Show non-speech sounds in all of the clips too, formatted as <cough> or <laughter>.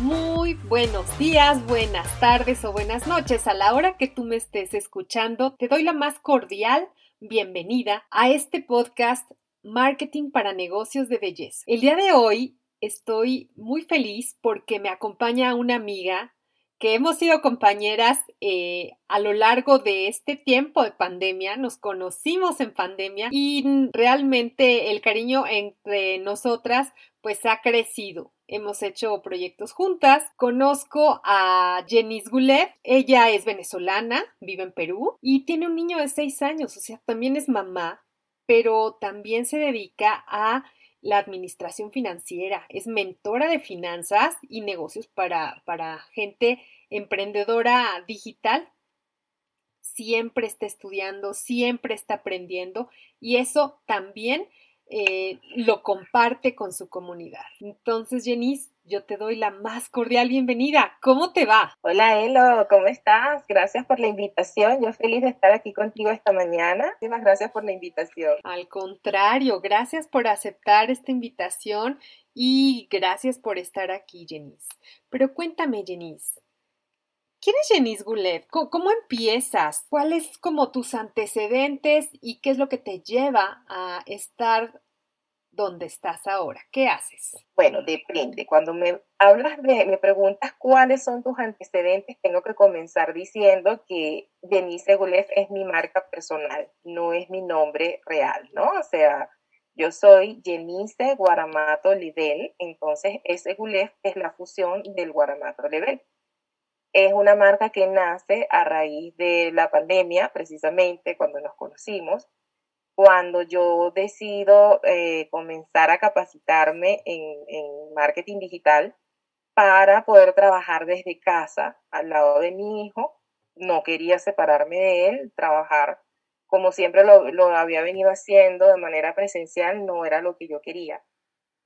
Muy buenos días, buenas tardes o buenas noches. A la hora que tú me estés escuchando, te doy la más cordial bienvenida a este podcast Marketing para Negocios de Belleza. El día de hoy estoy muy feliz porque me acompaña una amiga que hemos sido compañeras eh, a lo largo de este tiempo de pandemia, nos conocimos en pandemia y realmente el cariño entre nosotras pues ha crecido hemos hecho proyectos juntas. Conozco a Jenis Gulev, ella es venezolana, vive en Perú y tiene un niño de seis años, o sea, también es mamá, pero también se dedica a la administración financiera, es mentora de finanzas y negocios para, para gente emprendedora digital. Siempre está estudiando, siempre está aprendiendo y eso también eh, lo comparte con su comunidad. Entonces, Jenice, yo te doy la más cordial bienvenida. ¿Cómo te va? Hola, Elo, ¿cómo estás? Gracias por la invitación. Yo feliz de estar aquí contigo esta mañana. Muchísimas gracias por la invitación. Al contrario, gracias por aceptar esta invitación y gracias por estar aquí, Jenice. Pero cuéntame, Jenice, ¿Quién es Jenice Gulev? ¿Cómo, empiezas? ¿Cuáles como tus antecedentes y qué es lo que te lleva a estar donde estás ahora? ¿Qué haces? Bueno, depende. Cuando me hablas de, me preguntas cuáles son tus antecedentes, tengo que comenzar diciendo que Jenice Gulev es mi marca personal, no es mi nombre real, ¿no? O sea, yo soy Jenice Guaramato Lidel, entonces ese Gulev es la fusión del Guaramato Lidel. Es una marca que nace a raíz de la pandemia, precisamente cuando nos conocimos, cuando yo decido eh, comenzar a capacitarme en, marketing digital para poder trabajar desde casa al lado de mi hijo. No quería separarme de él, trabajar como siempre lo, lo, había venido haciendo de manera presencial, no era lo que yo quería.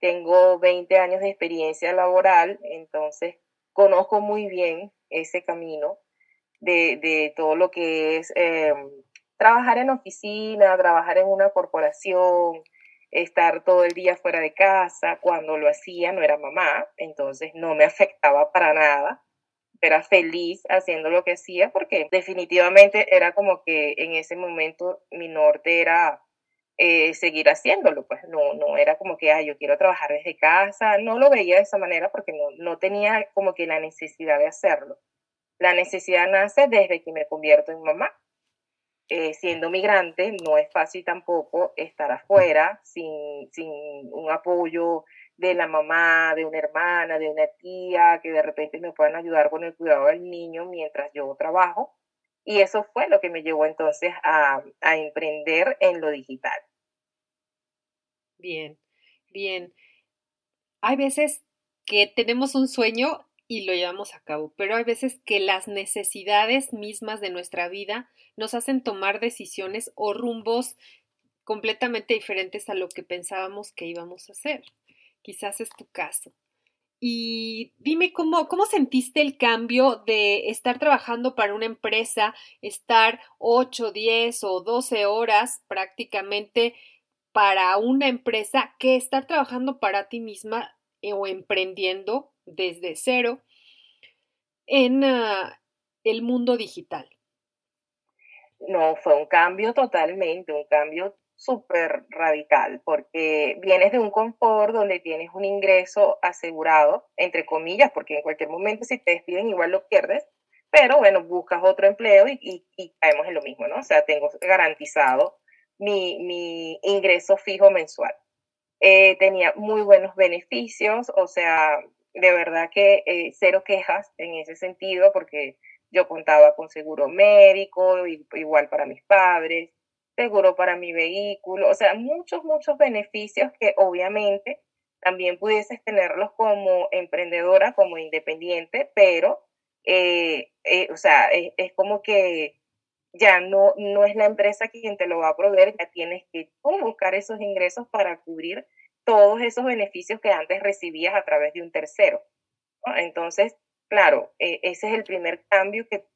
Tengo 20 años de experiencia laboral, entonces conozco muy bien ese camino de, todo lo que es em, trabajar en oficina, trabajar en una corporación, estar todo el día fuera de casa. Cuando lo hacía no era mamá, entonces no me <laughs> afectaba para nada. Era feliz haciendo lo que hacía porque definitivamente era como que en ese momento mi norte era eh, seguir haciéndolo, pues no, no era como que, ah, yo quiero trabajar desde casa, no lo veía de esa manera porque no, no tenía como que la necesidad de hacerlo. La necesidad nace desde que me convierto en mamá. Eh, siendo migrante, no es fácil tampoco estar afuera sin, sin un apoyo de la mamá, de una hermana, de una tía, que de repente me puedan ayudar con el cuidado del niño mientras yo trabajo. Y eso fue lo que me llevó entonces a, a emprender en lo digital. Bien, bien. Hay veces que tenemos un sueño y lo llevamos a cabo, pero hay veces que las necesidades mismas de nuestra vida nos hacen tomar decisiones o rumbos completamente diferentes a lo que pensábamos que íbamos a hacer. Quizás es tu caso. Y dime cómo, cómo sentiste el cambio de estar trabajando para una empresa, estar 8, 10 o 12 horas prácticamente para una empresa que estar trabajando para ti misma eh, o emprendiendo desde cero en ah, el mundo digital. No, fue un cambio totalmente, un cambio súper radical, porque vienes de un confort donde tienes un ingreso asegurado, entre comillas, porque en cualquier momento si te despiden igual lo pierdes, pero bueno, buscas otro empleo y, caemos en lo mismo, ¿no? O sea, tengo garantizado mi, mi ingreso fijo mensual. Eh, tenía muy buenos beneficios, o sea, de verdad que eh, cero quejas en ese sentido, porque yo contaba con seguro médico, igual para mis padres, seguro para mi vehículo, o sea, muchos, muchos beneficios que obviamente también pudieses tenerlos como emprendedora, como independiente, pero eh, eh, o sea, es, como que ya no, no es la empresa quien te lo va a proveer, ya tienes que buscar esos ingresos para cubrir todos esos beneficios que antes recibías a través de un tercero. Entonces, claro, e, ese es el primer cambio que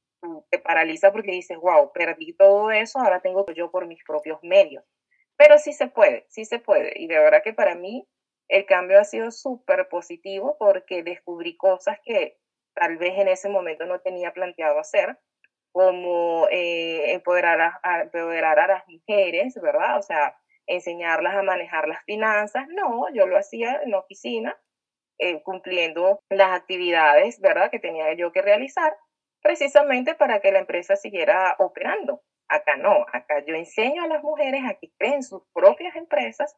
te paraliza porque dices, wow, perdí todo eso, ahora tengo yo por mis propios medios. Pero sí se puede, sí se puede. Y de verdad que para mí el cambio ha sido súper positivo porque descubrí cosas que tal vez en ese momento no tenía planteado hacer, como eh, empoderar, a, empoderar a las mujeres, ¿verdad? O sea, enseñarlas a manejar las finanzas. No, yo lo hacía en oficina, eh, cumpliendo las actividades, ¿verdad?, que tenía yo que realizar, precisamente para que la empresa siguiera operando. Acá no, acá yo enseño a las mujeres a que creen sus propias empresas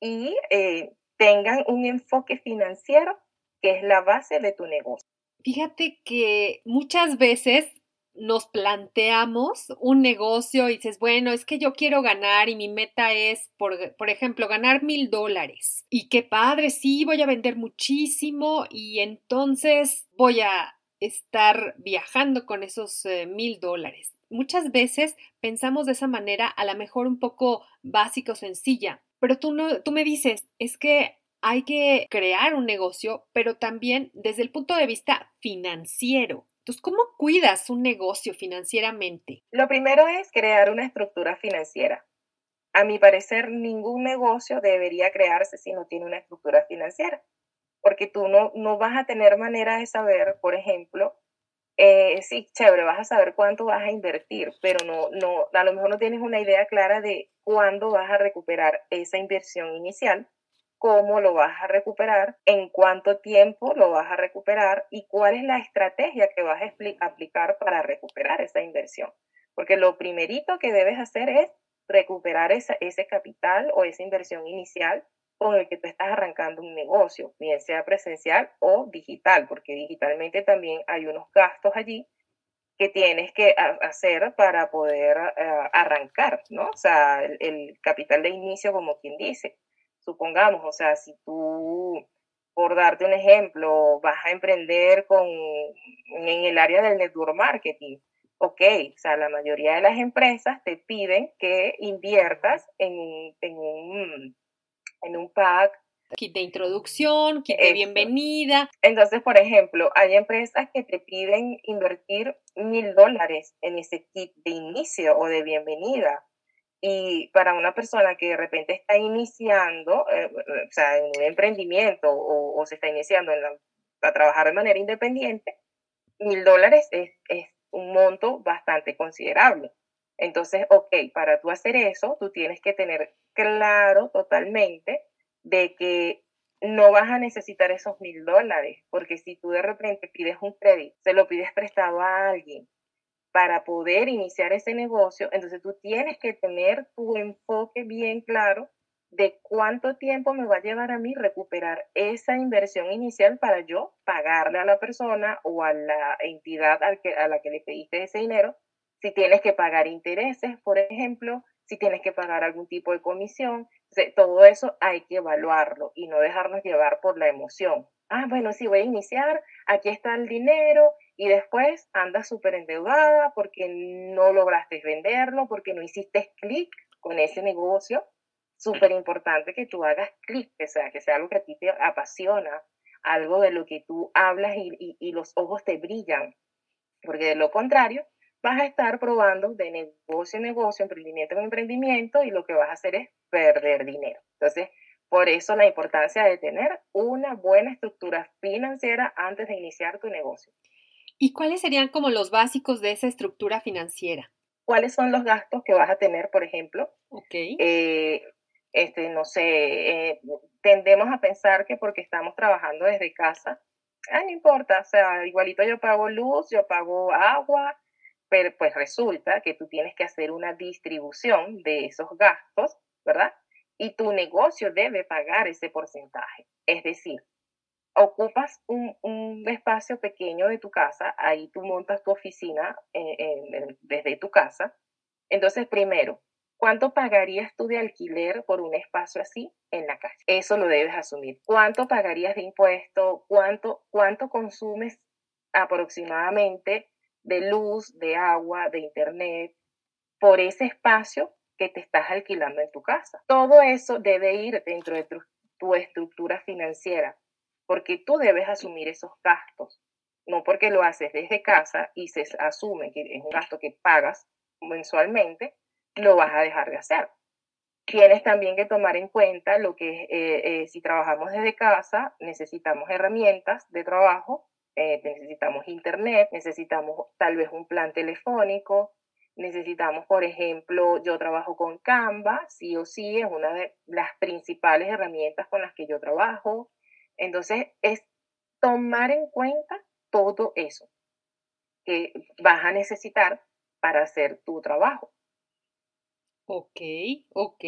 y eh, tengan un enfoque financiero que es la base de tu negocio. Fíjate que muchas veces nos planteamos un negocio y dices, bueno, es que yo quiero ganar y mi meta es, por, por, ejemplo, ganar mil dólares. Y qué padre, sí, voy a vender muchísimo y entonces voy a estar viajando con esos eh, mil dólares. Muchas veces pensamos de esa manera, a lo mejor un poco básica o sencilla, pero tú, no, tú me dices, es que hay que crear un negocio, pero también desde el punto de vista financiero. Entonces, ¿cómo cuidas un negocio financieramente? Lo primero es crear una estructura financiera. A mi parecer, ningún negocio debería crearse si no tiene una estructura financiera, porque tú no, no vas a tener manera de saber, por ejemplo, eh, sí, chévere, vas a saber cuánto vas a invertir, pero no, no, a lo mejor no tienes una idea clara de cuándo vas a recuperar esa inversión inicial cómo lo vas a recuperar, en cuánto tiempo lo vas a recuperar y cuál es la estrategia que vas a aplicar para recuperar esa inversión. Porque lo primerito que debes hacer es recuperar ese capital o esa inversión inicial con el que tú estás arrancando un negocio, bien sea presencial o digital, porque digitalmente también hay unos gastos allí que tienes que hacer para poder eh, arrancar, ¿no? O sea, el, capital de inicio, como quien dice supongamos, o sea, si tú, por darte un ejemplo, vas a emprender con, en el área del network marketing, ok, o sea, la mayoría de las empresas te piden que inviertas en, en, un, en un pack. Kit de introducción, kit de bienvenida. Entonces, por ejemplo, hay empresas que te piden invertir mil dólares en ese kit de inicio o de bienvenida. Y para una persona que de repente está iniciando, eh, o sea, en un emprendimiento o, se está iniciando a trabajar de manera independiente, mil dólares es, es un monto bastante considerable. Entonces, ok, para tú hacer eso, tú tienes que tener claro totalmente de que no vas a necesitar esos mil dólares, porque si tú de repente pides un crédito, se lo pides prestado a alguien para poder iniciar ese negocio, entonces tú tienes que tener tu enfoque bien claro de cuánto tiempo me va a llevar a mí recuperar esa inversión inicial para yo pagarle a la persona o a la entidad a la que le pediste ese dinero. Si tienes que pagar intereses, por ejemplo, si tienes que pagar algún tipo de comisión, todo eso hay que evaluarlo y no dejarnos llevar por la emoción. Ah, bueno, sí, voy a iniciar, aquí está el dinero y después andas súper endeudada porque no lograste venderlo, porque no hiciste clic con ese negocio. Súper importante que tú hagas clic, que sea, que sea algo que a ti te apasiona, algo de lo que tú hablas y los ojos te brillan, porque de lo contrario vas a estar probando de negocio en negocio, emprendimiento en emprendimiento y lo que vas a hacer es perder dinero. Entonces, por eso la importancia de tener una buena estructura financiera antes de iniciar tu negocio. ¿Y cuáles serían como los básicos de esa estructura financiera? ¿Cuáles son los gastos que vas a tener, por ejemplo? Ok. Eh, este, no sé, eh, tendemos a pensar que porque estamos trabajando desde casa, ah, no importa, o sea, igualito yo pago luz, yo pago agua, pero pues resulta que tú tienes que hacer una distribución de esos gastos, ¿verdad? Y tu negocio debe pagar ese porcentaje. Es decir, ocupas un, espacio pequeño de tu casa, ahí tú montas tu oficina eh, desde tu casa. Entonces, primero, ¿cuánto pagarías tú de alquiler por un espacio así en la calle? Eso lo debes asumir. ¿Cuánto pagarías de impuesto? ¿Cuánto, cuánto consumes aproximadamente de luz, de agua, de internet por ese espacio que te estás alquilando en tu casa? Todo eso debe ir dentro de tu estructura financiera porque tú debes asumir esos gastos, no porque lo haces desde casa y se asume que es un gasto que pagas mensualmente, lo vas a dejar de hacer. Tienes también que tomar en cuenta lo que eh, eh, si trabajamos desde casa, necesitamos herramientas de trabajo, eh, necesitamos internet, necesitamos tal vez un plan telefónico, necesitamos, por ejemplo, yo trabajo con Canva, sí o sí, es una de las principales herramientas con las que yo trabajo. Entonces, es tomar en cuenta todo eso que vas a necesitar para hacer tu trabajo. Ok, ok.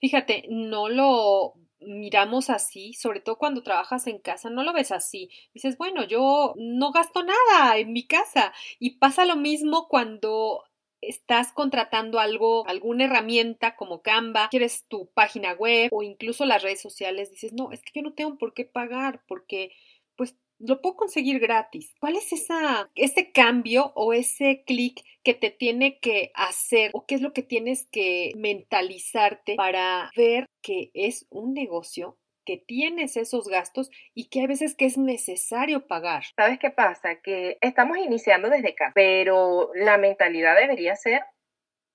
Fíjate, no lo miramos así, sobre todo cuando trabajas en casa, no lo ves así. Dices, bueno, yo no gasto nada en mi casa. Y pasa lo mismo cuando estás contratando algo, alguna herramienta como Canva, quieres tu página web o incluso las redes sociales, dices, no, es que yo no tengo por qué pagar porque pues lo puedo conseguir gratis. ¿Cuál es esa, ese cambio o ese clic que te tiene que hacer o qué es lo que tienes que mentalizarte para ver que es un negocio que tienes esos gastos y que hay veces que es necesario pagar. ¿Sabes qué pasa? Que estamos iniciando desde acá, pero la mentalidad debería ser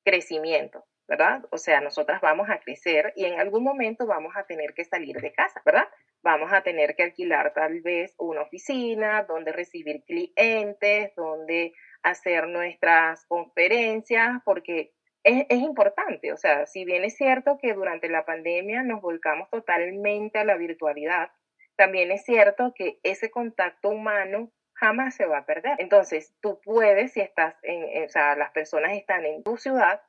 crecimiento. ¿Verdad? O sea, nosotras vamos a crecer y en algún momento vamos a tener que salir de casa, ¿verdad? Vamos a tener que alquilar tal vez una oficina donde recibir clientes, donde hacer nuestras conferencias, porque es, importante, o sea, si bien es cierto que durante la pandemia nos volcamos totalmente a la virtualidad, también es cierto que ese contacto humano jamás se va a perder. Entonces, tú puedes, si estás en, o sea, las personas están en tu ciudad,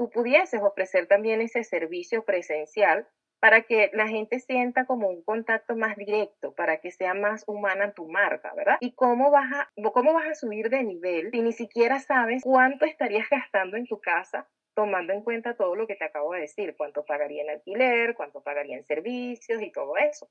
tú pudieses ofrecer también ese servicio presencial para que la gente sienta como un contacto más directo, para que sea más humana tu marca, ¿verdad? ¿Y cómo vas a, cómo vas a subir de nivel si ni siquiera sabes cuánto estarías gastando en tu casa tomando en cuenta todo lo que te acabo de decir, cuánto pagaría en alquiler, cuánto pagaría en servicios y todo eso.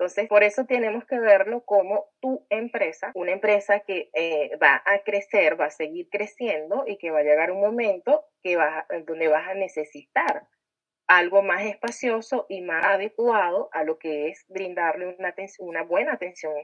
Entonces, por eso tenemos que verlo como tu empresa, una empresa que eh, va a crecer, va a seguir creciendo y que va a llegar un momento que va, donde vas a necesitar algo más espacioso y más adecuado a lo que es brindarle una, una buena atención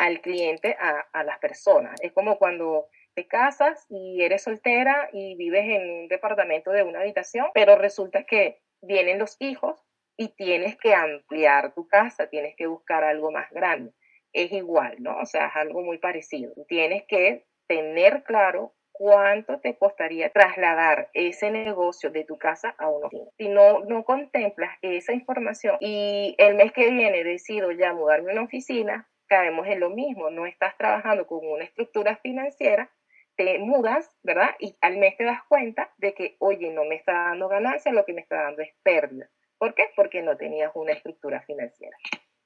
al cliente, a, a las personas. Es como cuando te casas y eres soltera y vives en un departamento de una habitación, pero resulta que vienen los hijos y tienes que ampliar tu casa, tienes que buscar algo más grande. Es igual, ¿no? O sea, es algo muy parecido. Tienes que tener claro cuánto te costaría trasladar ese negocio de tu casa a una oficina. Si no, no contemplas esa información y el mes que viene decido ya mudarme a una oficina, caemos en lo mismo, no estás trabajando con una estructura financiera te mudas, ¿verdad? Y al mes te das cuenta de que, oye, no me está dando ganancia, lo que me está dando es pérdida. ¿Por qué? Porque no tenías una estructura financiera.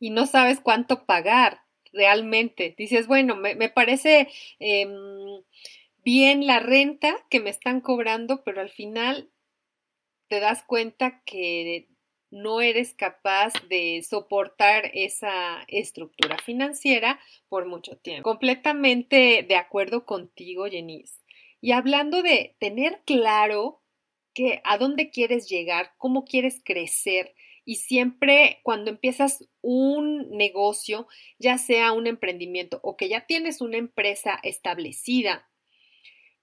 Y no sabes cuánto pagar realmente. Dices, bueno, me, parece em, bien la renta que me están cobrando, pero al final te das cuenta que no eres capaz de soportar esa estructura financiera por mucho tiempo. Completamente de acuerdo contigo, Jenice. Y hablando de tener claro que a dónde quieres llegar, cómo quieres crecer, y siempre cuando empiezas un negocio, ya sea un emprendimiento o que ya tienes una empresa establecida,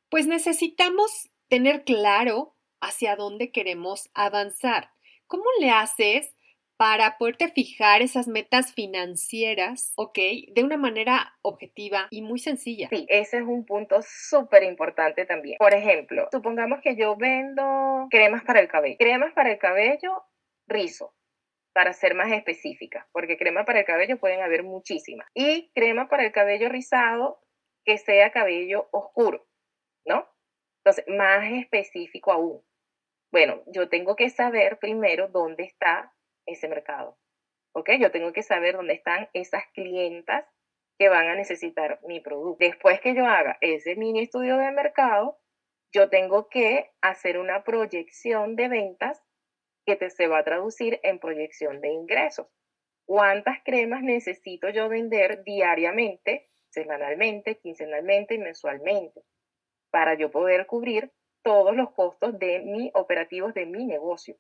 pues necesitamos tener claro hacia dónde queremos avanzar. ¿Cómo le haces para poderte fijar esas metas financieras, ok, de una manera objetiva y muy sencilla? Sí, ese es un punto súper importante también. Por ejemplo, supongamos que yo vendo cremas para el cabello. Cremas para el cabello, rizo. para ser más específica, porque crema para el cabello pueden haber muchísimas. Y crema para el cabello rizado que sea cabello oscuro, ¿no? Entonces, más específico aún. Bueno, yo tengo que saber primero dónde está ese mercado. ¿Ok? Yo tengo que saber dónde están esas clientas que van a necesitar mi producto. Después que yo haga ese mini estudio de mercado, yo tengo que hacer una proyección de ventas que te, se va a traducir en proyección de ingresos. ¿Cuántas cremas necesito yo vender diariamente, semanalmente, quincenalmente y mensualmente para yo poder cubrir todos los costos de mi operativos de mi negocio?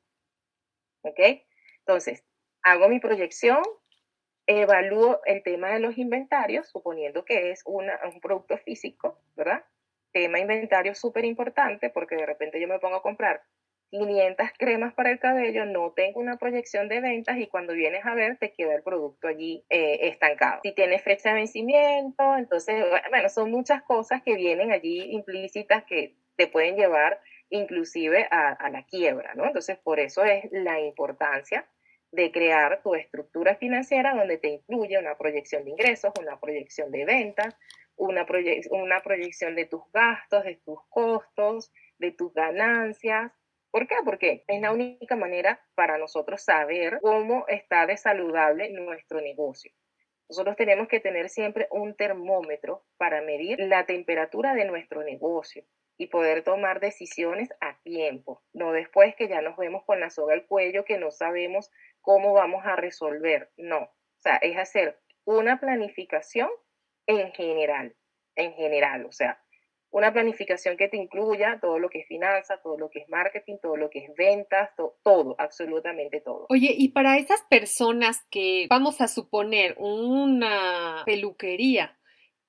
¿Ok? Entonces, hago mi proyección, evalúo el tema de los inventarios, suponiendo que es un producto físico, ¿verdad? Tema inventario súper importante porque de repente yo me pongo a comprar 500 cremas para el cabello, no tengo una proyección de ventas y cuando vienes a ver te queda el producto allí eh, estancado. Si tienes fecha de vencimiento, entonces, bueno, son muchas cosas que vienen allí implícitas que te pueden llevar inclusive a, la quiebra, ¿no? Entonces, por eso es la importancia de crear tu estructura financiera donde te incluye una proyección de ingresos, una proyección de ventas, una, una proyección de tus gastos, de tus costos, de tus ganancias. ¿Por qué? Porque es la única manera para nosotros saber cómo está de saludable nuestro negocio. Nosotros tenemos que tener siempre un termómetro para medir la temperatura de nuestro negocio y poder tomar decisiones a tiempo, no después que ya nos vemos con la soga al cuello que no sabemos cómo vamos a resolver. No, o sea, es hacer una planificación en general, en general, o sea, una planificación que te incluya todo lo que es finanzas, todo lo que es marketing, todo lo que es ventas, todo, absolutamente todo. Oye, y para esas personas que vamos a suponer una peluquería,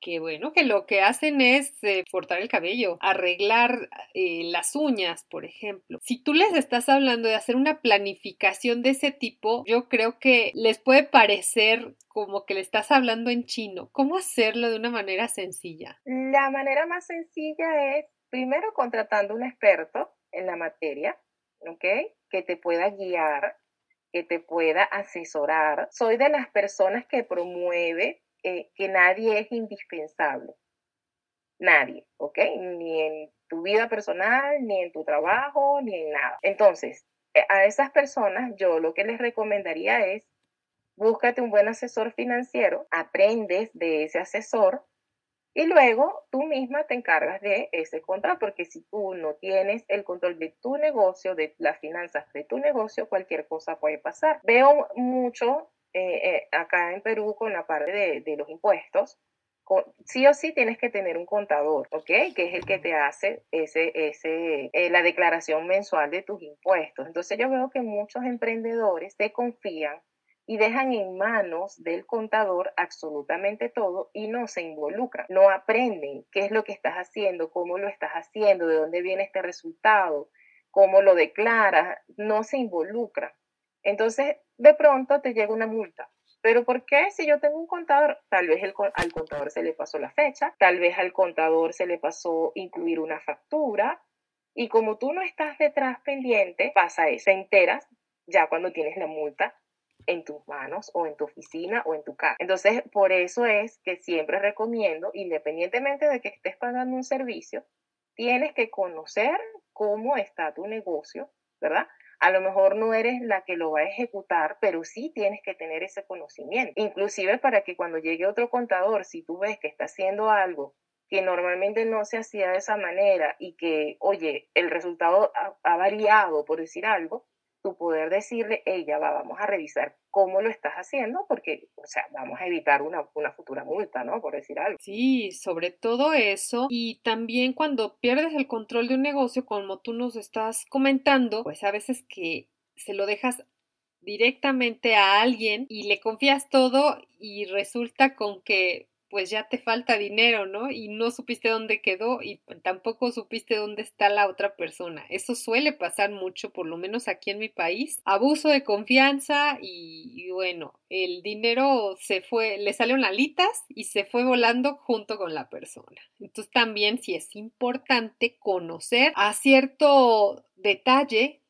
que bueno, que lo que hacen es eh, cortar el cabello, arreglar eh, las uñas, por ejemplo. Si tú les estás hablando de hacer una planificación de ese tipo, yo creo que les puede parecer como que le estás hablando en chino. ¿Cómo hacerlo de una manera sencilla? La manera más sencilla es primero contratando un experto en la materia, ¿ok? Que te pueda guiar, que te pueda asesorar. Soy de las personas que promueve eh, que nadie es indispensable. Nadie, ¿ok? Ni en tu vida personal, ni en tu trabajo, ni en nada. Entonces, eh, a esas personas yo lo que les recomendaría es búscate un buen asesor financiero, aprendes de ese asesor y luego tú misma te encargas de ese control, porque si tú no tienes el control de tu negocio, de las finanzas de tu negocio, cualquier cosa puede pasar. Veo mucho eh, eh, acá en Perú con la parte de, los impuestos, sí o sí tienes que tener un contador, ¿ok? Que es el que te hace ese, ese, eh, la declaración mensual de tus impuestos. Entonces yo veo que muchos emprendedores te confían y dejan en manos del contador absolutamente todo y no se involucran, no aprenden qué es lo que estás haciendo, cómo lo estás haciendo, de dónde viene este resultado, cómo lo declaras, no se involucran. Entonces, de pronto te llega una multa. ¿Pero por qué? Si yo tengo un contador, tal vez al contador se le pasó la fecha, tal vez al contador se le pasó incluir una factura, y como tú no estás detrás pendiente, pasa eso, te enteras ya cuando tienes la multa en tus manos o en tu oficina o en tu casa. Entonces, por eso es que siempre recomiendo, independientemente de que estés pagando un servicio, tienes que conocer cómo está tu negocio, ¿verdad? A lo mejor no eres la que lo va a ejecutar, pero sí tienes que tener ese conocimiento. Inclusive para que cuando llegue otro contador, si tú ves que está haciendo algo que normalmente no se hacía de esa manera y que, oye, el resultado ha, variado, por decir algo, tu poder decirle, ella va, vamos a revisar cómo lo estás haciendo, porque, o sea, vamos a evitar una, una, futura multa, ¿no? Por decir algo. Sí, sobre todo eso. Y también cuando pierdes el control de un negocio, como tú nos estás comentando, pues a veces que se lo dejas directamente a alguien y le confías todo y resulta con que pues ya te falta dinero, ¿no? Y no supiste dónde quedó y tampoco supiste dónde está la otra persona. Eso suele pasar mucho, por lo menos aquí en mi país. Abuso de confianza y, bueno, el dinero se fue, le salieron alitas y se fue volando junto con la persona. Entonces también sí es importante conocer a cierto detalle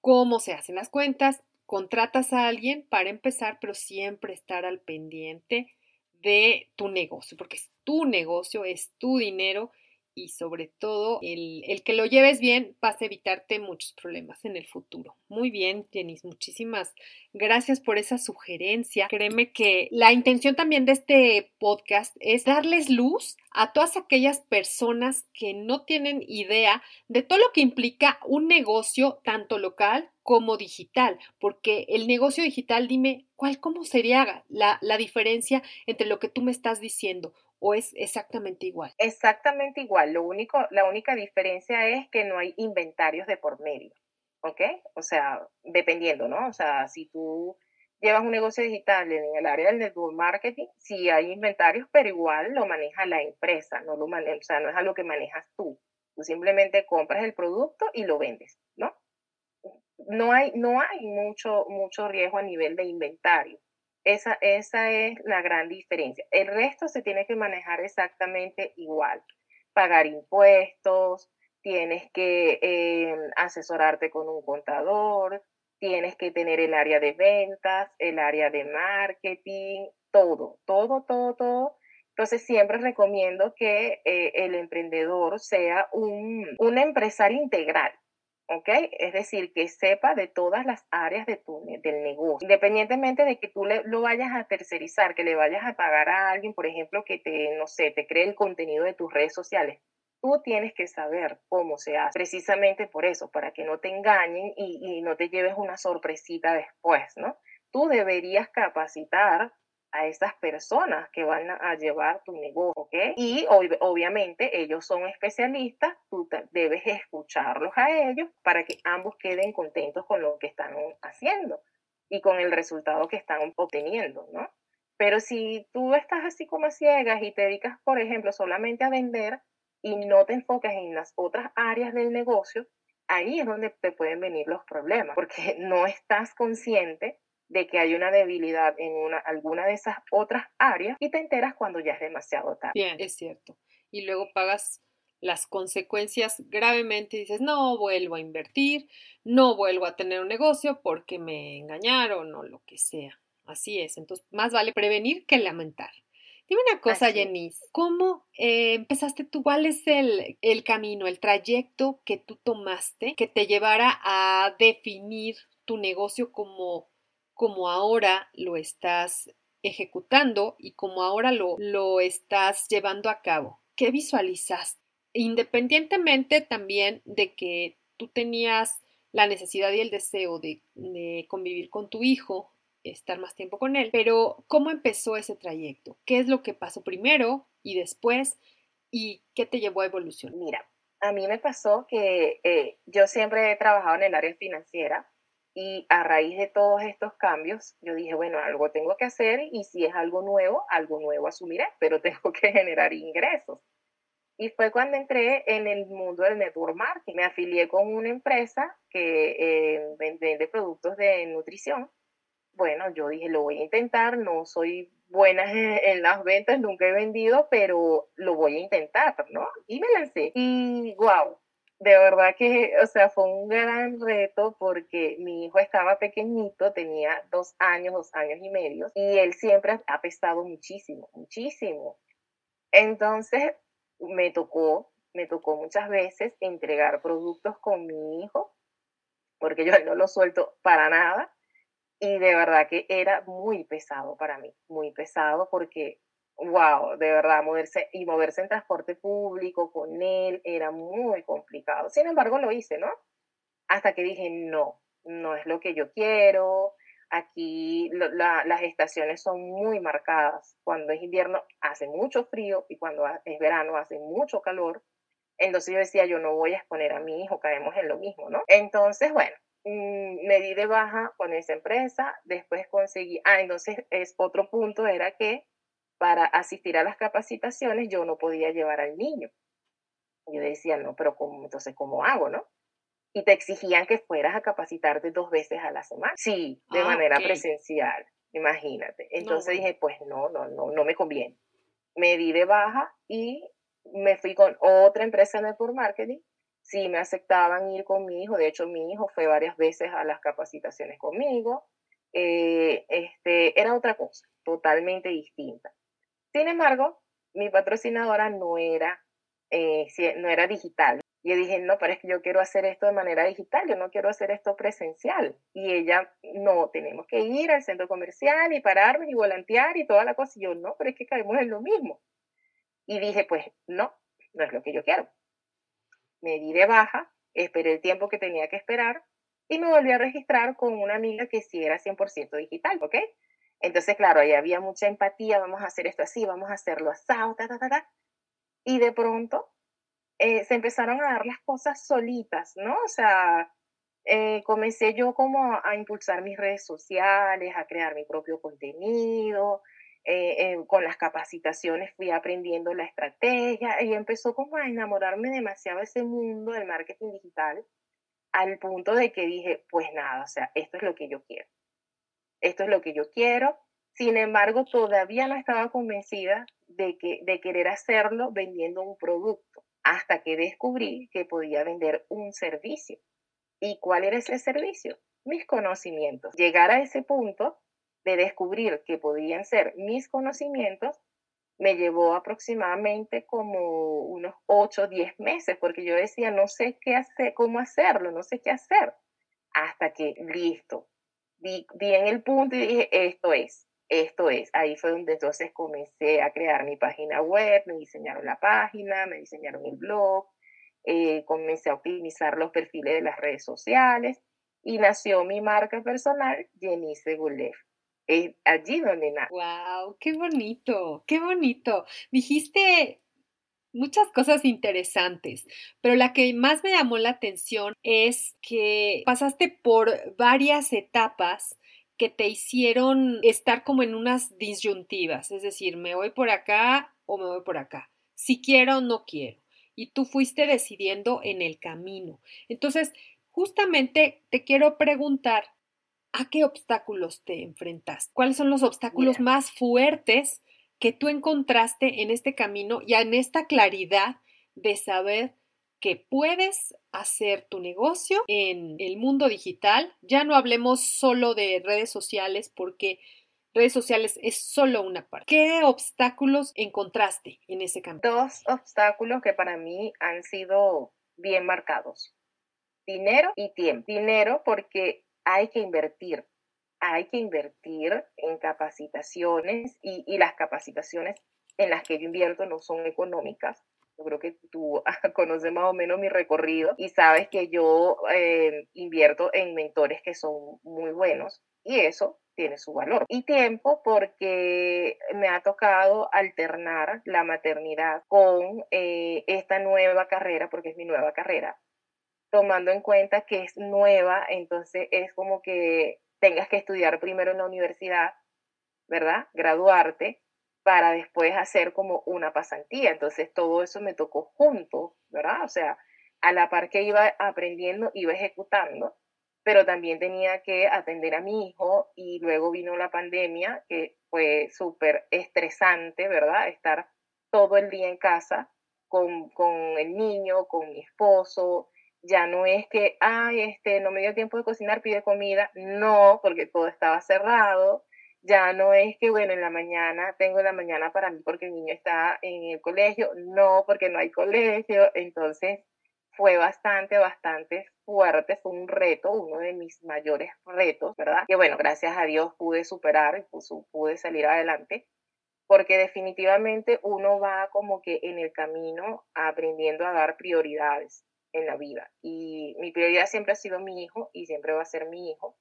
cómo se hacen las cuentas, contratas a alguien para empezar, pero siempre estar al pendiente de tu negocio, porque es tu negocio, es tu dinero y sobre todo el, el, que lo lleves bien vas a evitarte muchos problemas en el futuro. Muy bien, Jenny, muchísimas gracias por esa sugerencia. Créeme que la intención también de este podcast es darles luz a todas aquellas personas que no tienen idea de todo lo que implica un negocio tanto local como digital, porque el negocio digital, dime, ¿cuál, cómo sería la, la diferencia entre lo que tú me estás diciendo? o es exactamente igual? Exactamente igual. Lo único, la única diferencia es que no hay inventarios de por medio. ¿Ok? O sea, dependiendo, ¿no? O sea, si tú llevas un negocio digital en el área del network marketing, sí hay inventarios, pero igual lo maneja la empresa, no lo maneja, o sea, no es algo que manejas tú. Tú simplemente compras el producto y lo vendes, ¿no? Hay, no hay mucho, mucho riesgo a nivel de inventario. Esa, esa es la gran diferencia. El resto se tiene que manejar exactamente igual. Pagar impuestos, tienes que eh, asesorarte con un contador, tienes que tener el área de ventas, el área de marketing, todo, todo, todo, todo. Entonces siempre recomiendo que eh, el emprendedor sea un, un empresario integral. ¿Ok? Es decir, que sepa de todas las áreas de tu, del negocio, independientemente de que tú le, lo vayas a tercerizar, que le vayas a pagar a alguien, por ejemplo, que te, no sé, te cree el contenido de tus redes sociales. Tú tienes que saber cómo se hace, precisamente por eso, para que no te engañen y, y no te lleves una sorpresita después, ¿no? Tú deberías capacitar a esas personas que van a llevar tu negocio, ¿ok? Y obviamente ellos son especialistas, tú debes escucharlos a ellos para que ambos queden contentos con lo que están haciendo y con el resultado que están obteniendo, ¿no? Pero si tú estás así como ciegas y te dedicas, por ejemplo, solamente a vender y no te enfocas en las otras áreas del negocio, ahí es donde te pueden venir los problemas, porque <laughs> no estás consciente de que hay una debilidad en una, alguna de esas otras áreas y te enteras cuando ya es demasiado tarde. Bien, es cierto. Y luego pagas las consecuencias gravemente y dices, no vuelvo a invertir, no vuelvo a tener un negocio porque me engañaron o lo que sea. Así es. Entonces, más vale prevenir que lamentar. Dime una cosa, Jenny, ¿cómo eh, empezaste tú? ¿Cuál es el, el camino, el trayecto que tú tomaste que te llevara a definir tu negocio como como ahora lo estás ejecutando y como ahora lo, lo estás llevando a cabo. ¿Qué visualizas? Independientemente también de que tú tenías la necesidad y el deseo de, de convivir con tu hijo, estar más tiempo con él, pero ¿cómo empezó ese trayecto? ¿Qué es lo que pasó primero y después? ¿Y qué te llevó a evolucionar? Mira, a mí me pasó que eh, yo siempre he trabajado en el área financiera y a raíz de todos estos cambios, yo dije, bueno, algo tengo que hacer y si es algo nuevo, algo nuevo asumiré, pero <laughs> tengo que generar ingresos. Y fue cuando entré en el mundo del network marketing. Me afilié con una empresa que eh, vende productos de nutrición. Bueno, yo dije, lo voy a intentar, no soy buena <laughs> en las ventas, nunca he vendido, pero lo voy a intentar, ¿no? Y me lancé. Y wow, de verdad que, o sea, fue un gran reto porque mi hijo estaba pequeñito, tenía dos años, dos años y medio, y él siempre ha pesado muchísimo, muchísimo. Entonces, me tocó, me tocó muchas veces entregar productos con mi hijo, porque yo no lo suelto para nada, y de verdad que era muy pesado para mí, muy pesado porque wow, de verdad, moverse y moverse en transporte público con él era muy complicado. Sin embargo, lo hice, ¿no? Hasta que dije, no, no es lo que yo quiero. Aquí las estaciones son muy marcadas. Cuando es invierno hace mucho frío y cuando es verano hace mucho calor. Entonces yo decía, yo no voy a exponer a mi hijo, caemos en lo mismo, ¿no? Entonces, bueno, mm, me di de baja con esa empresa, después conseguí, ah, entonces es otro punto era que para asistir a las capacitaciones yo no podía llevar al niño. Yo decía, no, pero ¿cómo, entonces, ¿cómo hago, no? Y te exigían que fueras a capacitarte dos veces a la semana. Sí, de ah, manera presencial, imagínate. Entonces dije, pues no, no, no, no me conviene. Me di de baja y me fui con otra empresa de network marketing. sí me aceptaban ir con mi hijo, de hecho mi hijo fue varias veces a las capacitaciones conmigo, eh, este, era otra cosa, totalmente distinta. Sin embargo, mi patrocinadora no era, eh, no era digital. Y dije, no, pero es que yo quiero hacer esto de manera digital, yo no quiero hacer esto presencial. Y ella, no, tenemos que ir al centro comercial y pararnos y volantear y toda la cosa. Y yo, no, pero es que caemos en lo mismo. Y dije, pues no, no es lo que yo quiero. Me di de baja, esperé el tiempo que tenía que esperar y me volví a registrar con una amiga que sí era 100% digital, ¿ok? Entonces, claro, ahí había mucha empatía, vamos a hacer esto así, vamos a hacerlo así, ta, ta, ta, ta. Y de pronto eh, se empezaron a dar las cosas solitas, ¿no? O sea, eh, comencé yo como a, impulsar mis redes sociales, a crear mi propio contenido, eh, con las capacitaciones fui aprendiendo la estrategia y empezó como a enamorarme demasiado de ese mundo del marketing digital al punto de que dije, pues nada, o sea, esto es lo que yo quiero. Esto es lo que yo quiero. Sin embargo, todavía no estaba convencida de, que, de querer hacerlo vendiendo un producto hasta que descubrí que podía vender un servicio. ¿Y cuál era ese servicio? Mis conocimientos. Llegar a ese punto de descubrir que podían ser mis conocimientos me llevó aproximadamente como unos 8 o 10 meses, porque yo decía, no sé qué hacer, cómo hacerlo, no sé qué hacer. Hasta que, listo, vi, en el punto y dije, esto es, esto es. Ahí fue donde entonces comencé a crear mi página web, me diseñaron la página, me diseñaron el blog, eh, comencé a optimizar los perfiles de las redes sociales y nació mi marca personal, Jenice Gulef. Es allí donde nació. ¡Wow! ¡Qué bonito! ¡Qué bonito! Dijiste muchas cosas interesantes, pero la que más me llamó la atención es que pasaste por varias etapas que te hicieron estar como en unas disyuntivas, es decir, me voy por acá o me voy por acá, si quiero o no quiero, y tú fuiste decidiendo en el camino. Entonces, justamente te quiero preguntar, ¿a qué obstáculos te enfrentas? ¿Cuáles son los obstáculos más fuertes que tú encontraste en este camino y en esta claridad de saber que puedes hacer tu negocio en el mundo digital. Ya no hablemos solo de redes sociales porque redes sociales es solo una parte. ¿Qué obstáculos encontraste en ese camino? Dos obstáculos que para mí han sido bien marcados. Dinero y tiempo. Dinero porque hay que invertir. Hay que invertir en capacitaciones y, las capacitaciones en las que yo invierto no son económicas yo creo que tú <laughs> conoces más o menos mi recorrido y sabes que yo eh, invierto en mentores que son muy buenos y eso tiene su valor. Y tiempo porque me ha tocado alternar la maternidad con eh, esta nueva carrera, porque es mi nueva carrera, tomando en cuenta que es nueva, entonces es como que tengas que estudiar primero en la universidad, ¿verdad? Graduarte para después hacer como una pasantía. Entonces todo eso me tocó junto, ¿verdad? O sea, a la par que iba aprendiendo, iba ejecutando, pero también tenía que atender a mi hijo y luego vino la pandemia, que fue súper estresante, ¿verdad? Estar todo el día en casa con, con, el niño, con mi esposo. Ya no es que, ay, este, no me dio tiempo de cocinar, pide comida. No, porque todo estaba cerrado ya no es que, bueno, en la mañana tengo la mañana para mí porque el niño está en el colegio, no, porque no hay colegio, entonces fue bastante, bastante fuerte, fue un reto, uno de mis mayores retos, ¿verdad? Que bueno, gracias a Dios pude superar, pude salir adelante, porque definitivamente uno va como que en el camino aprendiendo a dar prioridades en la vida. Y mi prioridad siempre ha sido mi hijo y siempre va a ser mi hijo.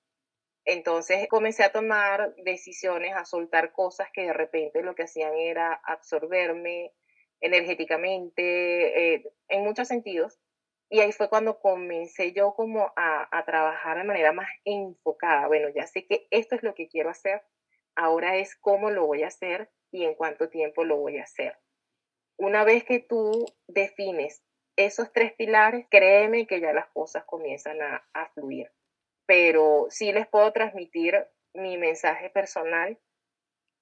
Entonces comencé a tomar decisiones, a soltar cosas que de repente lo que hacían era absorberme energéticamente, eh, en muchos sentidos. Y ahí fue cuando comencé yo como a, a trabajar de manera más enfocada. Bueno, ya sé que esto es lo que quiero hacer, ahora es cómo lo voy a hacer y en cuánto tiempo lo voy a hacer. Una vez que tú defines esos tres pilares, créeme que ya las cosas comienzan a, fluir pero sí les puedo transmitir mi mensaje personal.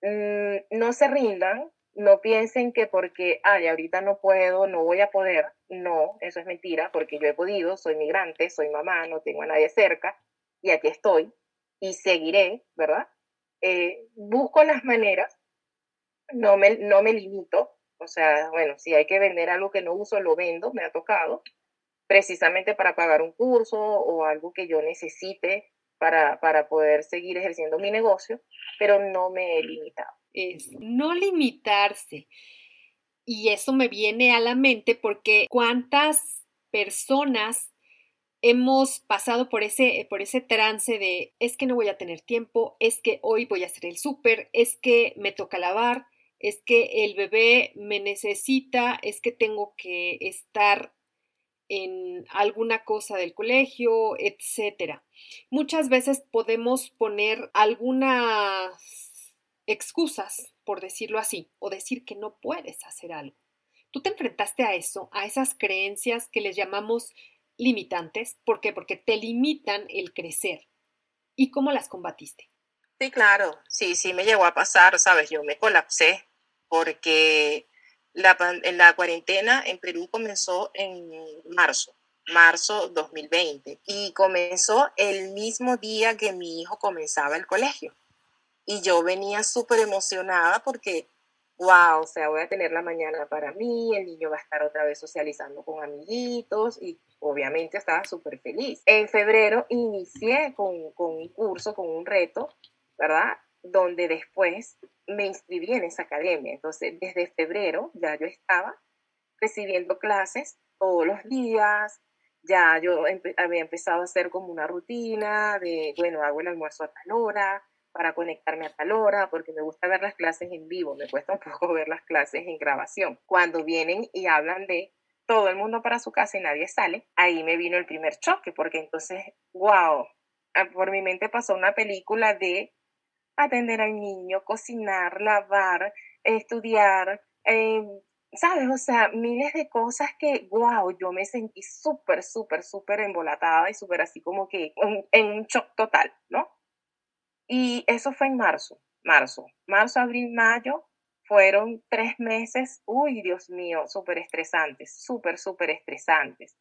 Mm, no se rindan, no piensen que porque, ay, ahorita no puedo, no voy a poder. No, eso es mentira, porque yo he podido, soy migrante, soy mamá, no tengo a nadie cerca y aquí estoy y seguiré, ¿verdad? Eh, busco las maneras, no me, no me limito, o sea, bueno, si hay que vender algo que no uso, lo vendo, me ha tocado, precisamente para pagar un curso o algo que yo necesite para, para poder seguir ejerciendo mi negocio, pero no me he limitado. Es no limitarse. Y eso me viene a la mente porque cuántas personas hemos pasado por ese, por ese trance de es que no voy a tener tiempo, es que hoy voy a hacer el súper, es que me toca lavar, es que el bebé me necesita, es que tengo que estar en alguna cosa del colegio, etcétera. Muchas veces podemos poner algunas excusas, por decirlo así, o decir que no puedes hacer algo. ¿Tú te enfrentaste a eso, a esas creencias que les llamamos limitantes? ¿Por qué? Porque te limitan el crecer. ¿Y cómo las combatiste? Sí, claro, sí, sí me llegó a pasar, sabes, yo me colapsé porque la, la cuarentena en Perú comenzó en marzo, marzo 2020, y comenzó el mismo día que mi hijo comenzaba el colegio. Y yo venía súper emocionada porque, wow, o sea, voy a tener la mañana para mí, el niño va a estar otra vez socializando con amiguitos y obviamente estaba súper feliz. En febrero inicié con, con un curso, con un reto, ¿verdad? Donde después me inscribí en esa academia. Entonces, desde febrero ya yo estaba recibiendo clases todos los días, ya yo había empezado a hacer como una rutina de, bueno, hago el almuerzo a tal hora para conectarme a tal hora, porque me gusta ver las clases en vivo, me cuesta un <laughs> poco ver las clases en grabación. Cuando vienen y hablan de todo el mundo para su casa y nadie sale, ahí me vino el primer choque, porque entonces, wow, por mi mente pasó una película de atender al niño, cocinar, lavar, estudiar, em, ¿sabes? O sea, miles de cosas que, wow, yo me sentí súper, súper, súper embolatada y súper así como que en, un shock total, ¿no? Y eso fue en marzo, marzo, marzo, abril, mayo, fueron tres meses, uy, Dios mío, súper estresantes, súper, súper estresantes.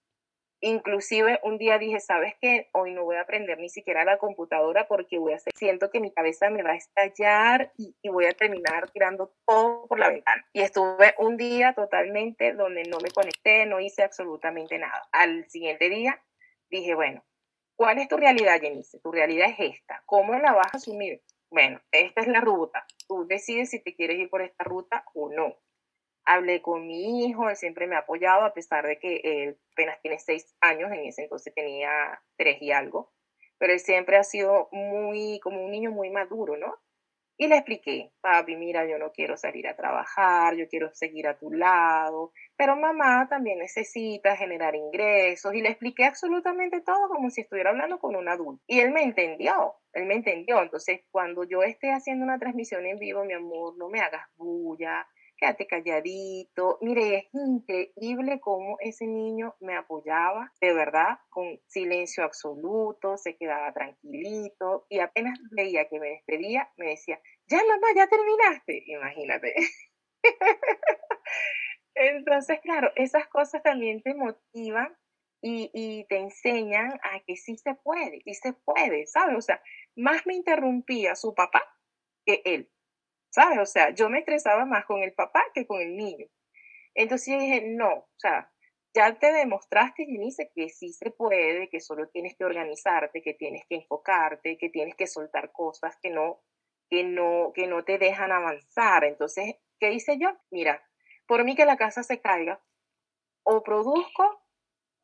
Inclusive un día dije, ¿sabes qué? Hoy no voy a aprender ni siquiera la computadora porque voy a hacer, siento que mi cabeza me va a estallar y, voy a terminar tirando todo por la ventana. Y estuve un día totalmente donde no me conecté, no hice absolutamente nada. Al siguiente día dije, bueno, ¿cuál es tu realidad, Jenice? Tu realidad es esta. ¿Cómo la vas a asumir? Bueno, esta es la ruta. Tú decides si te quieres ir por esta ruta o no hablé con mi hijo, él siempre me ha apoyado, a pesar de que él apenas tiene seis años, en ese entonces tenía tres y algo, pero él siempre ha sido muy, como un niño muy maduro, ¿no? Y le expliqué, papi, mira, yo no quiero salir a trabajar, yo quiero seguir a tu lado, pero mamá también necesita generar ingresos y le expliqué absolutamente todo como si estuviera hablando con un adulto. Y él me entendió, él me entendió. Entonces, cuando yo esté haciendo una transmisión en vivo, mi amor, no me hagas bulla, quédate calladito. Mire, es increíble cómo ese niño me apoyaba, de verdad, con silencio absoluto, se quedaba tranquilito y apenas veía que me despedía, me decía, ya mamá, ya terminaste, imagínate. <laughs> Entonces, claro, esas cosas también te motivan y, y, te enseñan a que sí se puede, sí se puede, ¿sabes? O sea, más me interrumpía su papá que él. ¿Sabes? O sea, yo me estresaba más con el papá que con el niño. Entonces yo dije, no, o sea, ya te demostraste, dice que sí se puede, que solo tienes que organizarte, que tienes que enfocarte, que tienes que soltar cosas que no, que no, que no te dejan avanzar. Entonces, ¿qué hice yo? Mira, por mí que la casa se caiga, o produzco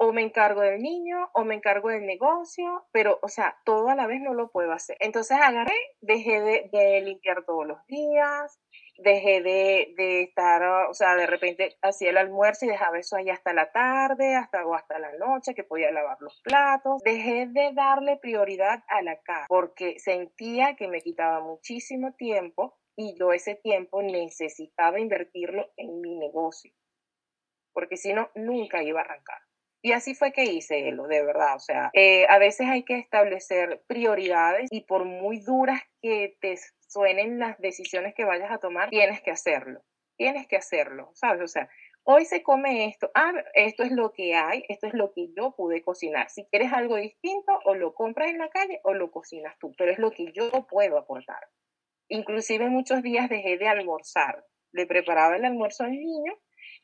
o me encargo del niño o me encargo del negocio, pero, o sea, todo a la vez no lo puedo hacer. Entonces agarré, dejé de, limpiar todos los días, dejé de, de, estar, o sea, de repente hacía el almuerzo y dejaba eso ahí hasta la tarde, hasta o hasta la noche, que podía lavar los platos. Dejé de darle prioridad a la casa porque sentía que me quitaba muchísimo tiempo y yo ese tiempo necesitaba invertirlo en mi negocio, porque si no, nunca iba a arrancar. Y así fue que hice lo de verdad. O sea, eh, a veces hay que establecer prioridades y por muy duras que te suenen las decisiones que vayas a tomar, tienes que hacerlo. tienes que hacerlo, ¿sabes? O sea, hoy se come esto, ah, esto es lo que hay, esto es lo que yo pude cocinar. Si quieres algo distinto, o lo compras en la calle o lo cocinas tú, pero es lo que yo puedo aportar. Inclusive muchos días dejé de almorzar, le preparaba el almuerzo al niño,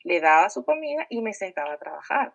le daba su comida y me sentaba a trabajar.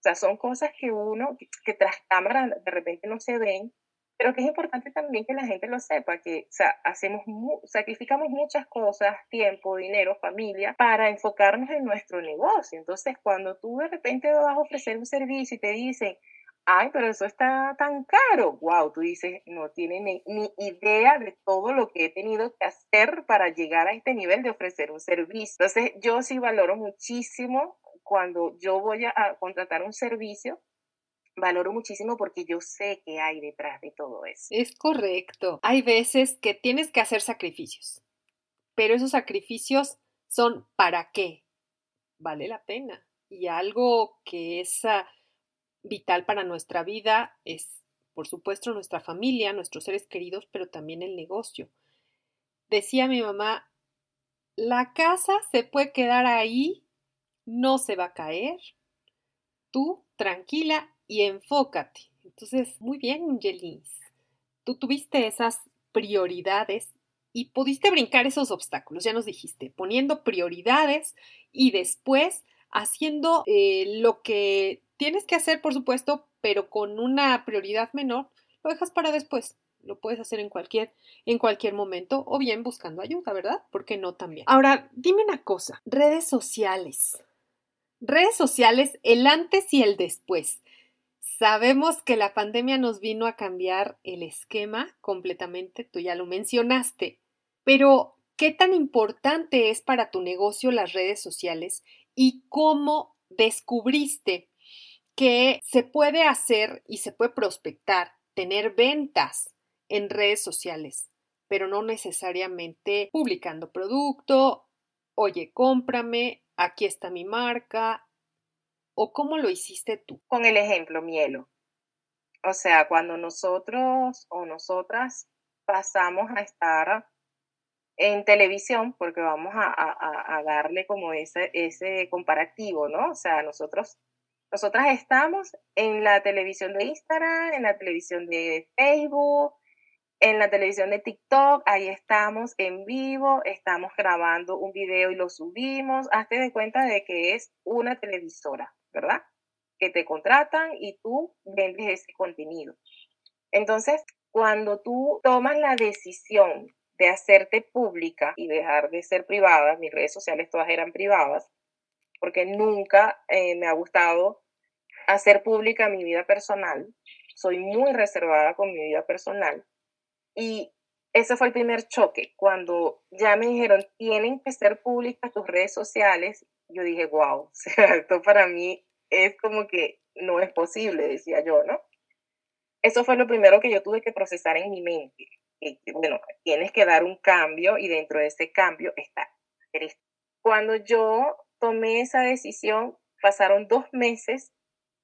O sea, son cosas que uno, que, tras cámara de repente no se ven, pero que es importante también que la gente lo sepa, que o sea, hacemos, sacrificamos muchas cosas, tiempo, dinero, familia, para enfocarnos en nuestro negocio. Entonces, cuando tú de repente vas a ofrecer un servicio y te dicen, ay, pero eso está tan caro, wow, tú dices, no tiene ni, ni, idea de todo lo que he tenido que hacer para llegar a este nivel de ofrecer un servicio. Entonces, yo sí valoro muchísimo cuando yo voy a contratar un servicio, valoro muchísimo porque yo sé que hay detrás de todo eso. Es correcto. Hay veces que tienes que hacer sacrificios, pero esos sacrificios son para qué. Vale la pena. Y algo que es ah, vital para nuestra vida es, por supuesto, nuestra familia, nuestros seres queridos, pero también el negocio. Decía mi mamá, la casa se puede quedar ahí, no se va a caer. Tú, tranquila y enfócate. Entonces, muy bien, Jelis. Tú tuviste esas prioridades y pudiste brincar esos obstáculos, ya nos dijiste, poniendo prioridades y después haciendo eh, lo que tienes que hacer, por supuesto, pero con una prioridad menor, lo dejas para después. Lo puedes hacer en cualquier, en cualquier momento o bien buscando ayuda, ¿verdad? ¿Por qué no también? Ahora, dime una cosa, redes sociales. Redes sociales, el antes y el después. Sabemos que la pandemia nos vino a cambiar el esquema completamente, tú ya lo mencionaste, pero ¿qué tan importante es para tu negocio las redes sociales y cómo descubriste que se puede hacer y se puede prospectar, tener ventas en redes sociales, pero no necesariamente publicando producto, oye, cómprame, aquí está mi marca, ¿O cómo lo hiciste tú? Con el ejemplo, Mielo. O sea, cuando nosotros o nosotras pasamos a estar en televisión, porque vamos a, darle como ese, ese comparativo, ¿no? O sea, nosotros, nosotras estamos en la televisión de Instagram, en la televisión de Facebook, en la televisión de TikTok, ahí estamos en vivo, estamos grabando un video y lo subimos. Hazte de cuenta de que es una televisora. ¿verdad? Que te contratan y tú vendes ese contenido. Entonces, cuando tú tomas la decisión de hacerte pública y dejar de ser privada, mis redes sociales todas eran privadas, porque nunca eh, me ha gustado hacer pública mi vida personal. Soy muy reservada con mi vida personal. Y ese fue el primer choque. Cuando ya me dijeron, tienen que ser públicas tus redes sociales, yo dije, wow, <laughs> esto para mí es como que no es posible, decía yo, ¿no? Eso fue lo primero que yo tuve que procesar en mi mente. bueno, tienes que dar un cambio y dentro de ese cambio está. Cuando yo tomé esa decisión, pasaron dos meses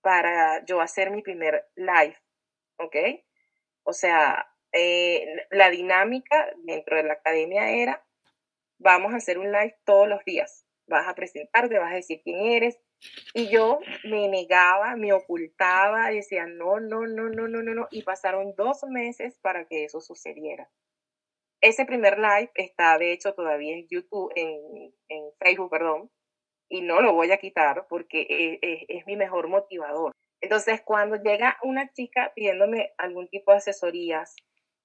para yo hacer mi primer live, ¿ok? O sea, eh, la dinámica dentro de la academia era, vamos a hacer un live todos los días vas a presentarte, vas a decir quién eres. Y yo me negaba, me ocultaba, decía, no, no, no, no, no, no, no. Y pasaron dos meses para que eso sucediera. Ese primer live está, de hecho, todavía en YouTube, en, en Facebook, perdón, y no lo voy a quitar porque es, es, es mi mejor motivador. Entonces, cuando llega una chica pidiéndome algún tipo de asesorías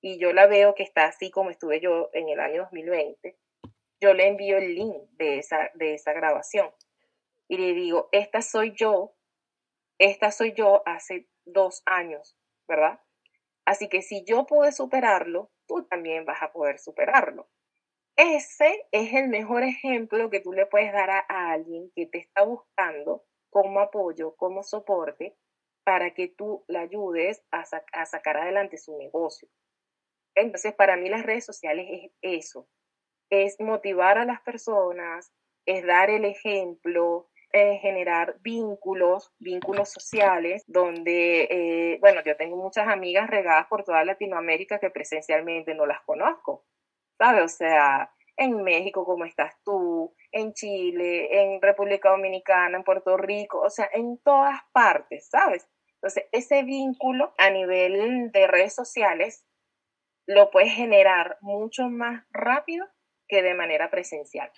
y yo la veo que está así como estuve yo en el año 2020, yo le envío el link de esa, de esa grabación y le digo, esta soy yo, esta soy yo hace dos años, ¿verdad? Así que si yo pude superarlo, tú también vas a poder superarlo. Ese es el mejor ejemplo que tú le puedes dar a, alguien que te está buscando como apoyo, como soporte, para que tú le ayudes a, a sacar adelante su negocio. Entonces, para mí las redes sociales es eso, es motivar a las personas, es dar el ejemplo, generar vínculos, vínculos sociales, donde, eh, bueno, yo tengo muchas amigas regadas por toda Latinoamérica que presencialmente no las conozco, ¿sabes? O sea, en México, ¿cómo estás tú? en Chile, en República Dominicana, en Puerto Rico, o sea, en todas partes, ¿sabes? Entonces, ese vínculo a nivel de redes sociales lo puedes generar mucho más rápido que de manera presencial.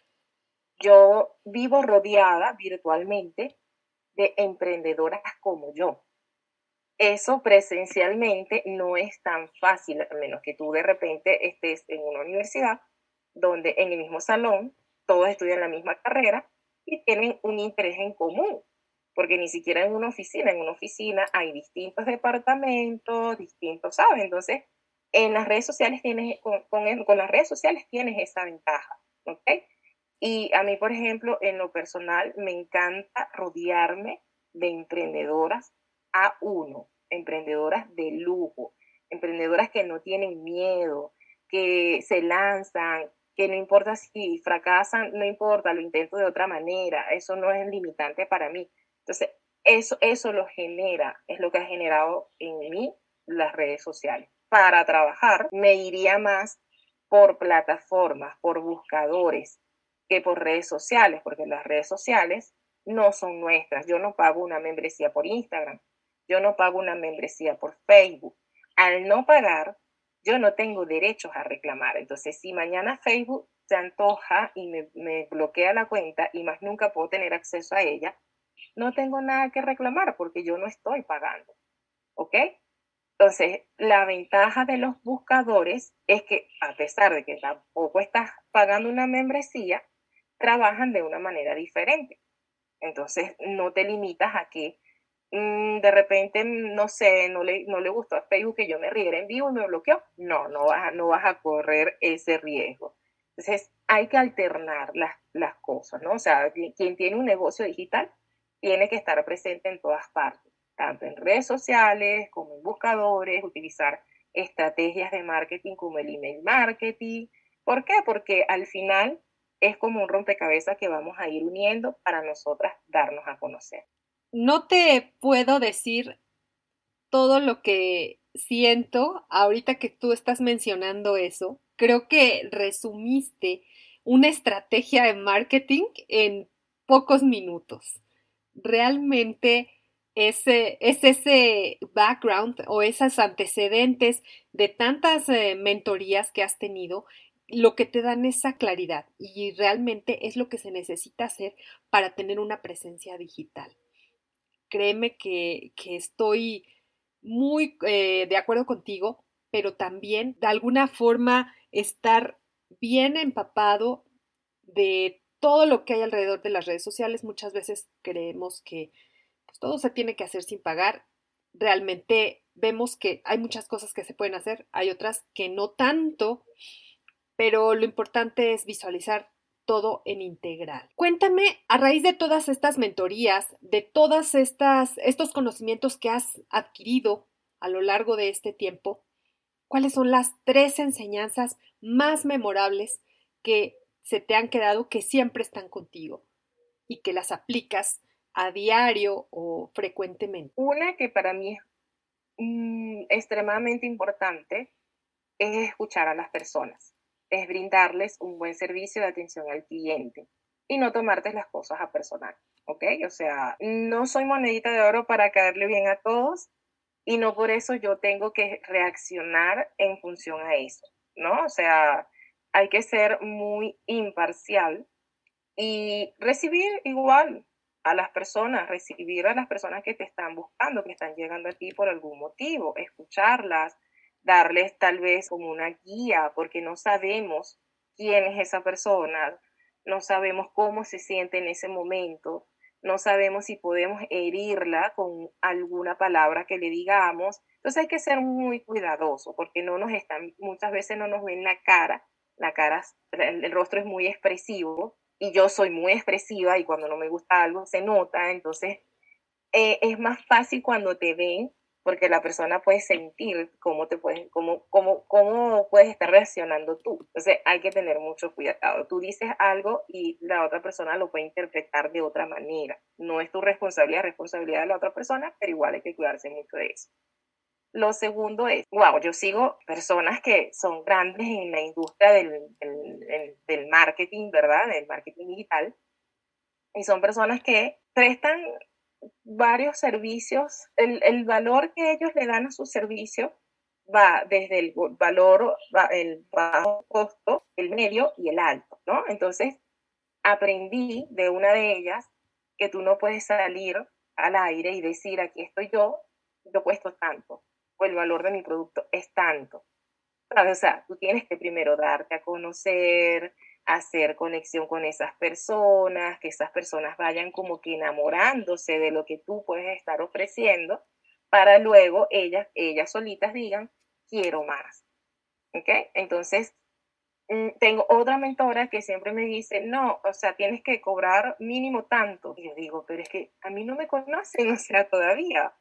Yo vivo rodeada virtualmente de emprendedoras como yo. Eso presencialmente no es tan fácil, a menos que tú de repente estés en una universidad donde en el mismo salón todos estudian la misma carrera y tienen un interés en común, porque ni siquiera en una oficina, en una oficina hay distintos departamentos, distintos, ¿sabes? Entonces, en las redes sociales tienes, con, con, las redes sociales tienes esa ventaja, ¿ok? Y a mí, por ejemplo, en lo personal, me encanta rodearme de emprendedoras a uno, emprendedoras de lujo, emprendedoras que no tienen miedo, que se lanzan, que no importa si fracasan, no importa, lo intento de otra manera, eso no es limitante para mí. Entonces, eso, eso lo genera, es lo que ha generado en mí las redes sociales. Para trabajar, me iría más por plataformas, por buscadores, que por redes sociales, porque las redes sociales no son nuestras. Yo no pago una membresía por Instagram, yo no pago una membresía por Facebook. Al no pagar, yo no tengo derechos a reclamar. Entonces, si mañana Facebook se antoja y me, bloquea la cuenta y más nunca puedo tener acceso a ella, no tengo nada que reclamar porque yo no estoy pagando. ¿Ok? Entonces, la ventaja de los buscadores es que a pesar de que tampoco estás pagando una membresía, trabajan de una manera diferente. Entonces, no te limitas a que Mm, de repente, no sé, no le, no le gustó a Facebook que yo me riera en vivo y me bloqueó. No, no vas, no vas a correr ese riesgo. Entonces, hay que alternar las, las cosas, ¿no? O sea, quien tiene un negocio digital tiene que estar presente en todas partes, tanto en redes sociales como en buscadores, utilizar estrategias de marketing como el email marketing. ¿Por qué? Porque al final es como un rompecabezas que vamos a ir uniendo para nosotras darnos a conocer no te puedo decir todo lo que siento ahorita que tú estás mencionando eso. Creo que resumiste una estrategia de marketing en pocos minutos. Realmente ese, es ese background o esos antecedentes de tantas eh, mentorías que has tenido lo que te dan esa claridad y realmente es lo que se necesita hacer para tener una presencia digital créeme que, estoy muy eh, de acuerdo contigo, pero también de alguna forma estar bien empapado de todo lo que hay alrededor de las redes sociales. Muchas veces creemos que pues, todo se tiene que hacer sin pagar. Realmente vemos que hay muchas cosas que se pueden hacer, hay otras que no tanto, pero lo importante es visualizar todo en integral. Cuéntame, a raíz de todas estas mentorías, de todas estas estos conocimientos que has adquirido a lo largo de este tiempo, ¿cuáles son las tres enseñanzas más memorables que se te han quedado que siempre están contigo y que las aplicas a diario o frecuentemente? Una que para mí es mm, extremadamente importante es escuchar a las personas es brindarles un buen servicio de atención al cliente y no tomarte las cosas a personal, ¿ok? O sea, no soy monedita de oro para caerle bien a todos y no por eso yo tengo que reaccionar en función a eso, ¿no? O sea, hay que ser muy imparcial y recibir igual a las personas, recibir a las personas que te están buscando, que están llegando a ti por algún motivo, escucharlas, darles tal vez como una guía, porque no sabemos quién es esa persona, no sabemos cómo se siente en ese momento, no sabemos si podemos herirla con alguna palabra que le digamos. Entonces hay que ser muy cuidadoso porque no nos están, muchas veces no nos ven la cara, la cara, el, rostro es muy expresivo y yo soy muy expresiva y cuando no me gusta algo se nota, entonces eh, es más fácil cuando te ven porque la persona puede sentir cómo te puedes, cómo, cómo, cómo puedes estar reaccionando tú. Entonces hay que tener mucho cuidado. Tú dices algo y la otra persona lo puede interpretar de otra manera. No es tu responsabilidad, es responsabilidad de la otra persona, pero igual hay que cuidarse mucho de eso. Lo segundo es, wow, yo sigo personas que son grandes en la industria del, marketing, ¿verdad? Del marketing digital. Y son personas que prestan varios servicios. El, el valor que ellos le dan a su servicio va desde el valor, el bajo costo, el medio y el alto, ¿no? Entonces, aprendí de una de ellas que tú no puedes salir al aire y decir, aquí estoy yo, yo cuesto tanto, o el valor de mi producto es tanto. O sea, tú tienes que primero darte a conocer, hacer conexión con esas personas, que esas personas vayan como que enamorándose de lo que tú puedes estar ofreciendo, para luego ellas, ellas solitas digan, quiero más. ¿Ok? Entonces, mm, tengo otra mentora que siempre me dice, no, o sea, tienes que cobrar mínimo tanto. Y yo digo, pero es que a mí no me conocen, <laughs> o sea, todavía.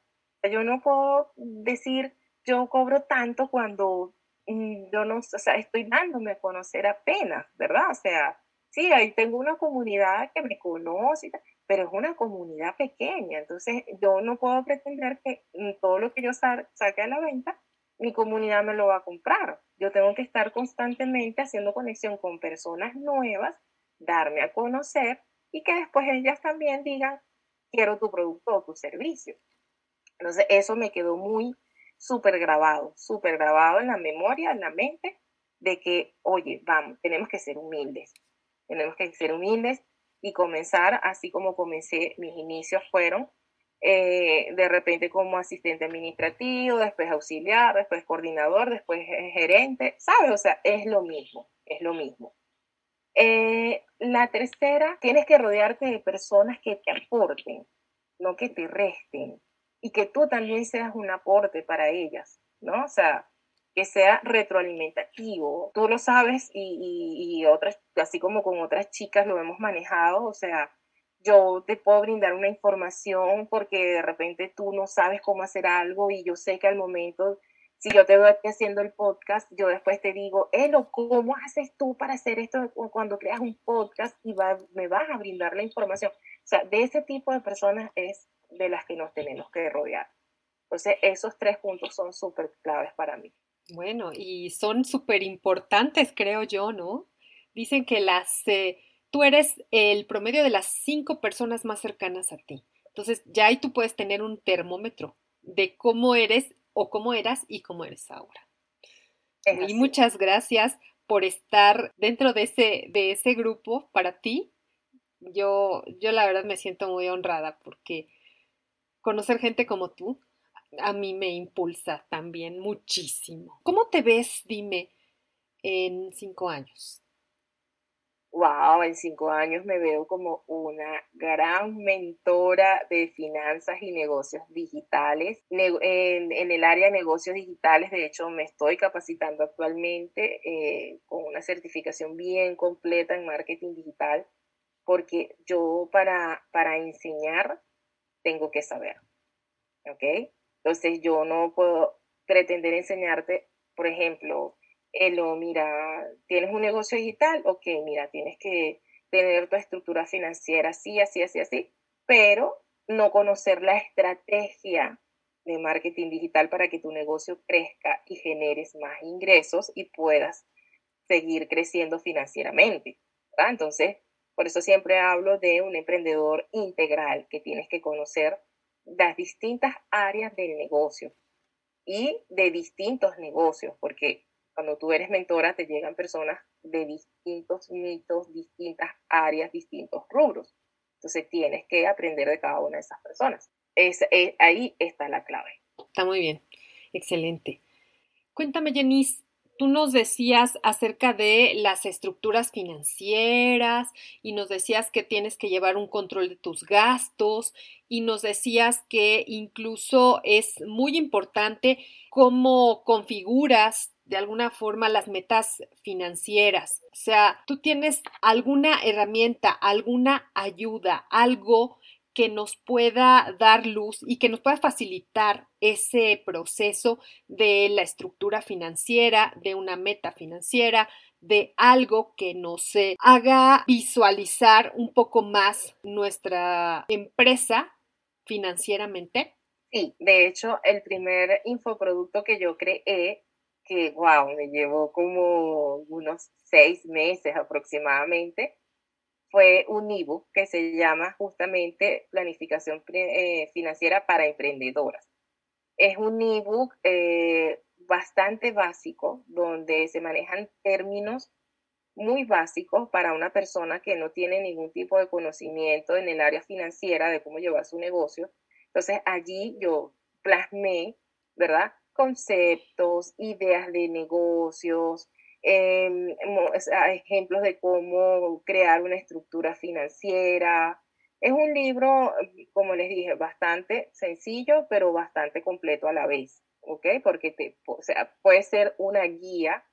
Yo no puedo decir, yo cobro tanto cuando mm, yo no, o sea, estoy dándome a conocer apenas, ¿verdad? O sea, sí, ahí tengo una comunidad que me conoce, pero es una comunidad pequeña, entonces yo no puedo pretender que mm, todo lo que yo saque a la venta, mi comunidad me lo va a comprar. Yo tengo que estar constantemente haciendo conexión con personas nuevas, darme a conocer y que después ellas también digan, quiero tu producto o tu servicio. Entonces, eso me quedó muy súper grabado, súper grabado en la memoria, en la mente, de que, oye, vamos, tenemos que ser humildes, tenemos que ser humildes y comenzar así como comencé, mis inicios fueron eh, de repente como asistente administrativo, después auxiliar, después coordinador, después gerente, ¿sabes? O sea, es lo mismo, es lo mismo. Eh, la tercera, tienes que rodearte de personas que te aporten, no que te resten y que tú también seas un aporte para ellas, ¿no? O sea, que sea retroalimentativo. Tú lo sabes y, otras, así como con otras chicas lo hemos manejado, o sea, yo te puedo brindar una información porque de repente tú no sabes cómo hacer algo y yo sé que al momento, si yo te veo haciendo el podcast, yo después te digo, Elo, ¿cómo haces tú para hacer esto cuando creas un podcast y me vas a brindar la información? O sea, de ese tipo de personas es de las que nos tenemos que rodear. Entonces, esos tres puntos son súper claves para mí. Bueno, y son súper importantes, creo yo, ¿no? Dicen que las, eh, tú eres el promedio de las cinco personas más cercanas a ti. Entonces, ya ahí tú puedes tener un termómetro de cómo eres o cómo eras y cómo eres ahora. y muchas gracias por estar dentro de ese, de ese grupo para ti. Yo, yo la verdad me siento muy honrada porque conocer gente como tú a mí me impulsa también muchísimo. ¿Cómo te ves, dime, en cinco años? Wow, en cinco años me veo como una gran mentora de finanzas y negocios digitales. En, el área de negocios digitales, de hecho, me estoy capacitando actualmente eh, con una certificación bien completa en marketing digital, porque yo para, para enseñar tengo que saber. ¿Ok? Entonces yo no puedo pretender enseñarte, por ejemplo, Elo, mira, tienes un negocio digital, ok, mira, tienes que tener tu estructura financiera así, así, así, así, pero no conocer la estrategia de marketing digital para que tu negocio crezca y generes más ingresos y puedas seguir creciendo financieramente. Entonces, por eso siempre hablo de un emprendedor integral que tienes que conocer las distintas áreas del negocio y de distintos negocios, porque cuando tú eres mentora te llegan personas de distintos mitos, distintas áreas, distintos rubros. Entonces tienes que aprender de cada una de esas personas. Es, eh, ahí está la clave. Está muy bien, excelente. Cuéntame, Jenice, tú nos decías acerca de las estructuras financieras y nos decías que tienes que llevar un control de tus gastos y nos decías que incluso es muy importante cómo configuras de alguna forma las metas financieras. O sea, tú tienes alguna herramienta, alguna ayuda, algo que nos pueda dar luz y que nos pueda facilitar ese proceso de la estructura financiera, de una meta financiera, de algo que nos haga visualizar un poco más nuestra empresa financieramente. Sí, de hecho, el primer infoproducto que yo creé, que wow, me llevó como unos seis meses aproximadamente, fue un ebook que se llama justamente Planificación eh, Financiera para Emprendedoras. Es un ebook eh, bastante básico donde se manejan términos muy básicos para una persona que no tiene ningún tipo de conocimiento en el área financiera de cómo llevar su negocio. Entonces allí yo plasmé, ¿verdad? Conceptos, ideas de negocios, Em, ejemplos de cómo crear una estructura financiera. Es un libro, como les dije, bastante sencillo, pero bastante completo a la vez, ¿ok? Porque te, o sea, puede ser una guía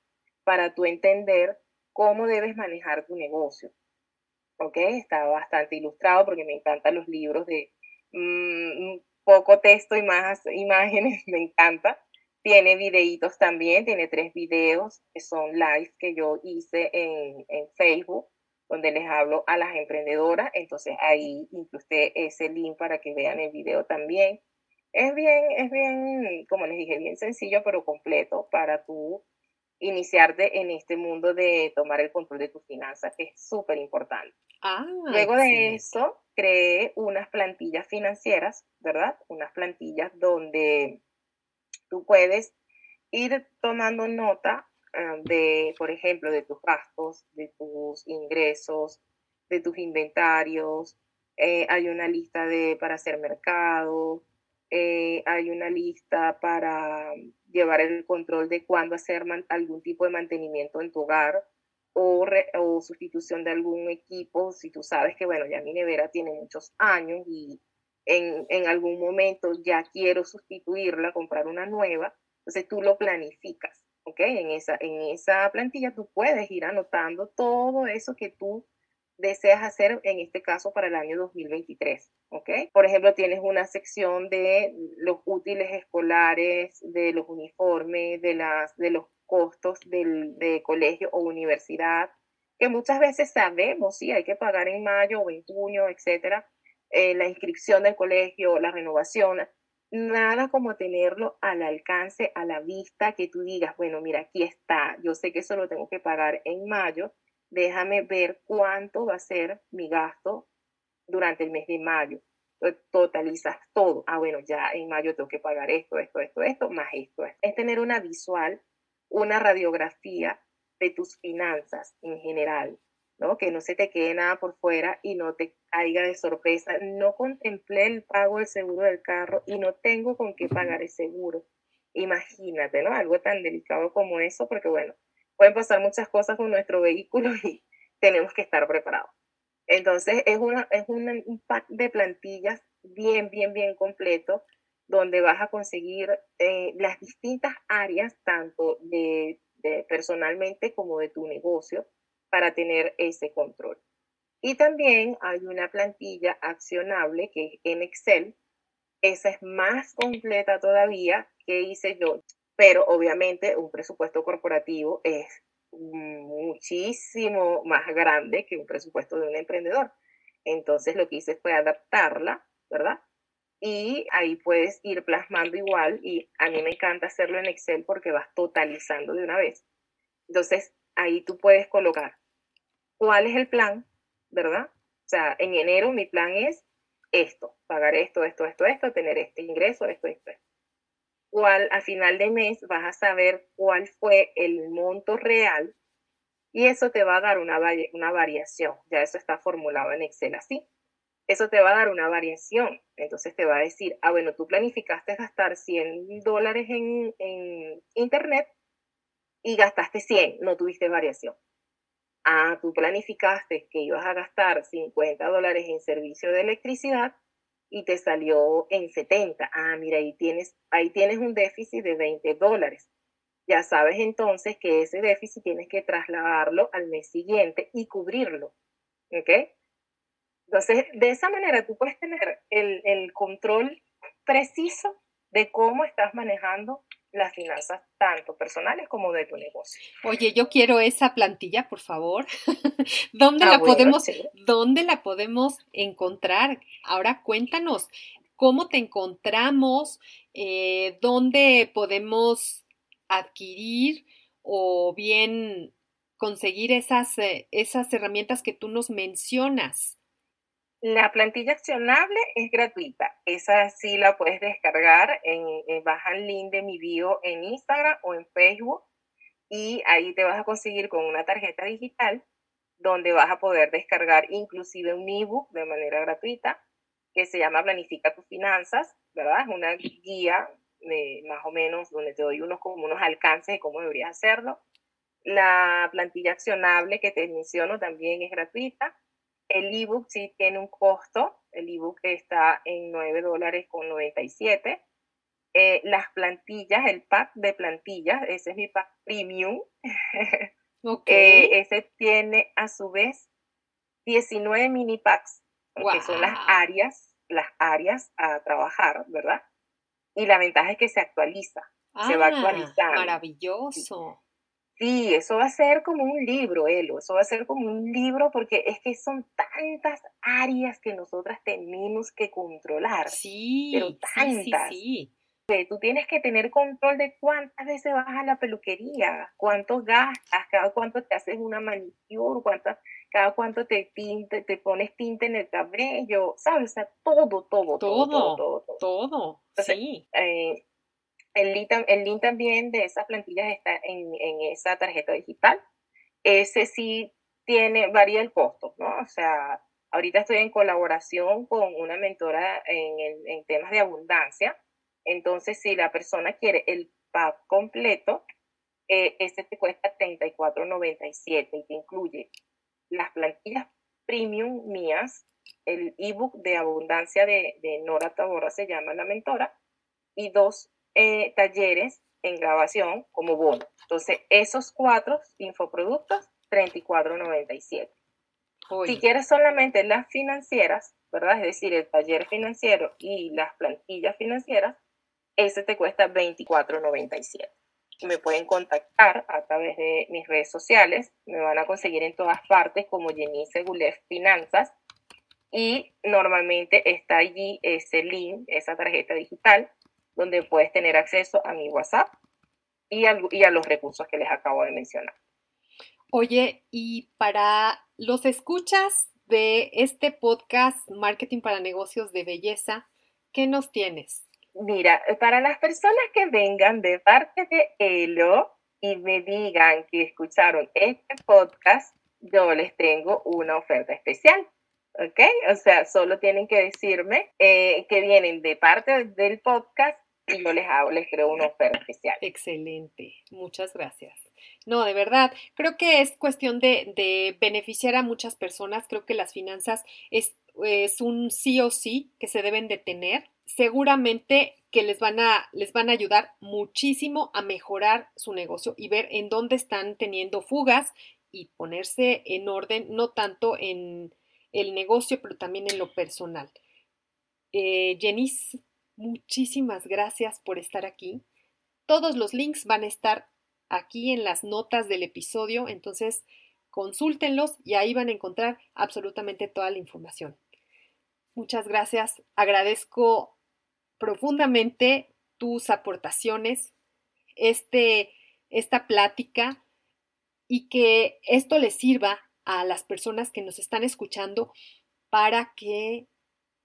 para tú entender cómo debes manejar tu negocio, ¿ok? Está bastante ilustrado porque me encantan los libros de mm, poco texto y más imágenes, <laughs> me encanta. Tiene videitos también, tiene tres videos que son live que yo hice en, Facebook, donde les hablo a las emprendedoras. Entonces ahí incluye ese link para que vean el video también. Es bien, es bien, como les dije, bien sencillo, pero completo para tú iniciarte en este mundo de tomar el control de tus finanzas, que es súper importante. Ah, Luego de eso, creé unas plantillas financieras, ¿verdad? Unas plantillas donde tú puedes ir tomando nota ah, de, por ejemplo, de tus gastos, de tus ingresos, de tus inventarios. Eh, hay una lista de, para hacer mercado, eh, hay una lista para llevar el control de cuándo hacer algún tipo de mantenimiento en tu hogar o, o, sustitución de algún equipo, si tú sabes que, bueno, ya mi nevera tiene muchos años y en, algún momento ya quiero sustituirla, comprar una nueva, entonces tú lo planificas, ¿ok? En esa, en esa plantilla tú puedes ir anotando todo eso que tú deseas hacer, en este caso para el año 2023, ¿ok? Por ejemplo, tienes una sección de los útiles escolares, de los uniformes, de, las, de los costos del, de colegio o universidad, que muchas veces sabemos, sí, hay que pagar en mayo o en junio, etcétera, eh, la inscripción del colegio, la renovación, nada como tenerlo al alcance, a la vista, que tú digas, bueno, mira, aquí está, yo sé que eso lo tengo que pagar en mayo, déjame ver cuánto va a ser mi gasto durante el mes de mayo. totalizas todo. Ah, bueno, ya en mayo tengo que pagar esto, esto, esto, esto, más esto. Es tener una visual, una radiografía de tus finanzas en general. ¿No? Que no se te quede nada por fuera y no te caiga de sorpresa. No contemplé el pago del seguro del carro y no tengo con qué pagar el seguro. Imagínate, ¿no? Algo tan delicado como eso, porque bueno, pueden pasar muchas cosas con nuestro vehículo <laughs> y tenemos que estar preparados. Entonces, es, una, es un pack de plantillas bien, bien, bien completo, donde vas a conseguir eh, las distintas áreas, tanto de, de personalmente como de tu negocio, para tener ese control. Y también hay una plantilla accionable que es en Excel. Esa es más completa todavía que hice yo, pero obviamente un presupuesto corporativo es muchísimo más grande que un presupuesto de un emprendedor. Entonces lo que hice fue adaptarla, ¿verdad? Y ahí puedes ir plasmando igual y a mí me encanta hacerlo en Excel porque vas totalizando de una vez. Entonces ahí tú puedes colocar cuál es el plan, ¿verdad? O sea, en enero mi plan es esto, pagar esto, esto, esto, esto, tener este ingreso, esto, esto. Cuál, a final de mes vas a saber cuál fue el monto real y eso te va a dar una, variación. Ya eso está formulado en Excel así. Eso te va a dar una variación. Entonces te va a decir, ah, bueno, tú planificaste gastar 100 dólares en, en Internet y gastaste 100, no tuviste variación ah, tú planificaste que ibas a gastar 50 dólares en servicio de electricidad y te salió en 70. Ah, mira, ahí tienes, un déficit de 20 dólares. Ya sabes entonces que ese déficit tienes que trasladarlo al mes siguiente y cubrirlo. ¿Ok? Entonces, de esa manera tú puedes tener el control preciso de cómo estás manejando las finanzas tanto personales como de tu negocio. Oye, yo quiero esa plantilla, por favor. <laughs> ¿Dónde ah, la podemos, dónde la podemos encontrar? Ahora cuéntanos cómo te encontramos, eh, dónde podemos adquirir o bien conseguir esas, eh, esas herramientas que tú nos mencionas. La plantilla accionable es gratuita. Esa sí la puedes descargar en, en baja el link de mi bio en Instagram o en Facebook y ahí te vas a conseguir con una tarjeta digital donde vas a poder descargar inclusive un ebook de manera gratuita que se llama Planifica tus finanzas, ¿verdad? Es una guía de más o menos donde te doy unos como unos alcances de cómo deberías hacerlo. La plantilla accionable que te menciono también es gratuita. El ebook sí tiene un costo. El ebook está en 9 dólares con 97. Eh, las plantillas, el pack de plantillas, ese es mi pack premium. <laughs> Okay. Eh, ese tiene a su vez 19 mini packs, que son las áreas, las áreas a trabajar, ¿verdad? Y la ventaja es que se actualiza, se va Ah, actualizando. Maravilloso. Sí, eso va a ser como un libro, Elo, eso va a ser como un libro porque es que son tantas áreas que nosotras tenemos que controlar. Sí, Pero sí, sí, tantas. sí. que tú tienes que tener control de cuántas veces vas a la peluquería, cuánto gastas, cada cuánto te haces una manicure, cuántas, cada cuánto te, tinte, te pones tinte en el cabello, ¿sabes? O sea, todo, todo, todo, todo, Todo, todo. todo. todo. Entonces, Sí. Eh, el, link, el link también de esas plantillas está en, en esa tarjeta digital. Ese sí tiene, varía el costo, ¿no? O sea, ahorita estoy en colaboración con una mentora en, en temas de abundancia. Entonces, si la persona quiere el pack completo, eh, ese te cuesta $34.97 y te incluye las plantillas premium mías, el ebook de abundancia de, de Nora Taborra se llama La Mentora, y dos eh, talleres en grabación como bono. Entonces, esos cuatro infoproductos, $34.97. Oye, Si quieres solamente las financieras, ¿verdad? Es decir, el taller financiero y las plantillas financieras, ese te cuesta $24.97. Me pueden contactar a través de mis redes sociales, me van a conseguir en todas partes como Jenice Gulef Finanzas y normalmente está allí ese link, esa tarjeta digital, donde puedes tener acceso a mi WhatsApp y a, y a los recursos que les acabo de mencionar. Oye, y para los escuchas de este podcast Marketing para Negocios de Belleza, ¿qué nos tienes? Mira, para las personas que vengan de parte de Elo y me digan que escucharon este podcast, yo les tengo una oferta especial. ¿Ok? O sea, solo tienen que decirme eh, que vienen de parte del podcast y yo les hago, les creo una oferta especial. Excelente, muchas gracias. No, de verdad, creo que es cuestión de, de beneficiar a muchas personas. Creo que las finanzas es, es un sí o sí que se deben de tener. Seguramente que les van a, les van a ayudar muchísimo a mejorar su negocio y ver en dónde están teniendo fugas y ponerse en orden, no tanto en el negocio, pero también en lo personal. Eh, muchísimas gracias por estar aquí. Todos los links van a estar aquí en las notas del episodio, entonces consúltenlos y ahí van a encontrar absolutamente toda la información. Muchas gracias, agradezco profundamente tus aportaciones, este, esta plática y que esto les sirva a las personas que nos están escuchando para que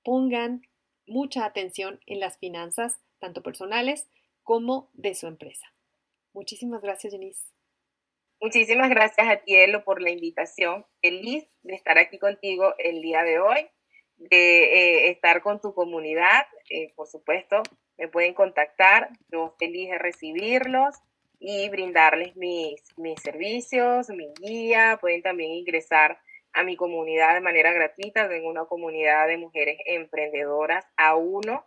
pongan mucha atención en las finanzas, tanto personales como de su empresa. Muchísimas gracias, Jenice. Muchísimas gracias a ti, Elo, por la invitación. Feliz de estar aquí contigo el día de hoy, de eh, estar con tu comunidad. Eh, por supuesto, me pueden contactar. Yo feliz de recibirlos y brindarles mis, mis servicios, mi guía. Pueden también ingresar a mi comunidad de manera gratuita. Tengo una comunidad de mujeres emprendedoras a uno.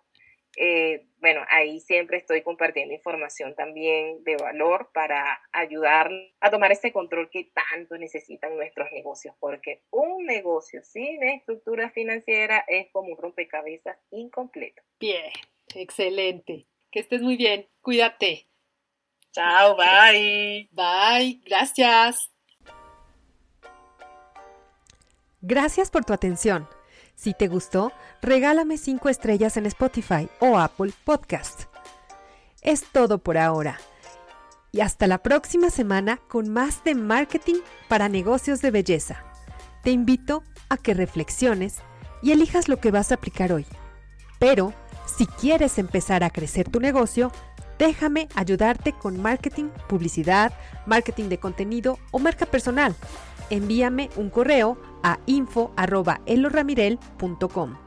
Eh, bueno, ahí siempre estoy compartiendo información también de valor para ayudar a tomar ese control que tanto necesitan nuestros negocios, porque un negocio sin estructura financiera es como un rompecabezas incompleto. Bien, excelente. Que estés muy bien. Cuídate. Chao, bye. Bye, gracias. Gracias por tu atención. Si te gustó, regálame 5 estrellas en Spotify o Apple Podcast. Es todo por ahora. Y hasta la próxima semana con más de marketing para negocios de belleza. Te invito a que reflexiones y elijas lo que vas a aplicar hoy. Pero, si quieres empezar a crecer tu negocio, déjame ayudarte con marketing, publicidad, marketing de contenido o marca personal. Envíame un correo a info.eloramirel.com.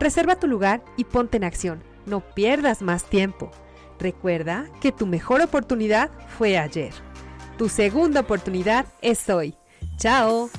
Reserva tu lugar y ponte en acción. No pierdas más tiempo. Recuerda que tu mejor oportunidad fue ayer. Tu segunda oportunidad es hoy. ¡Chao!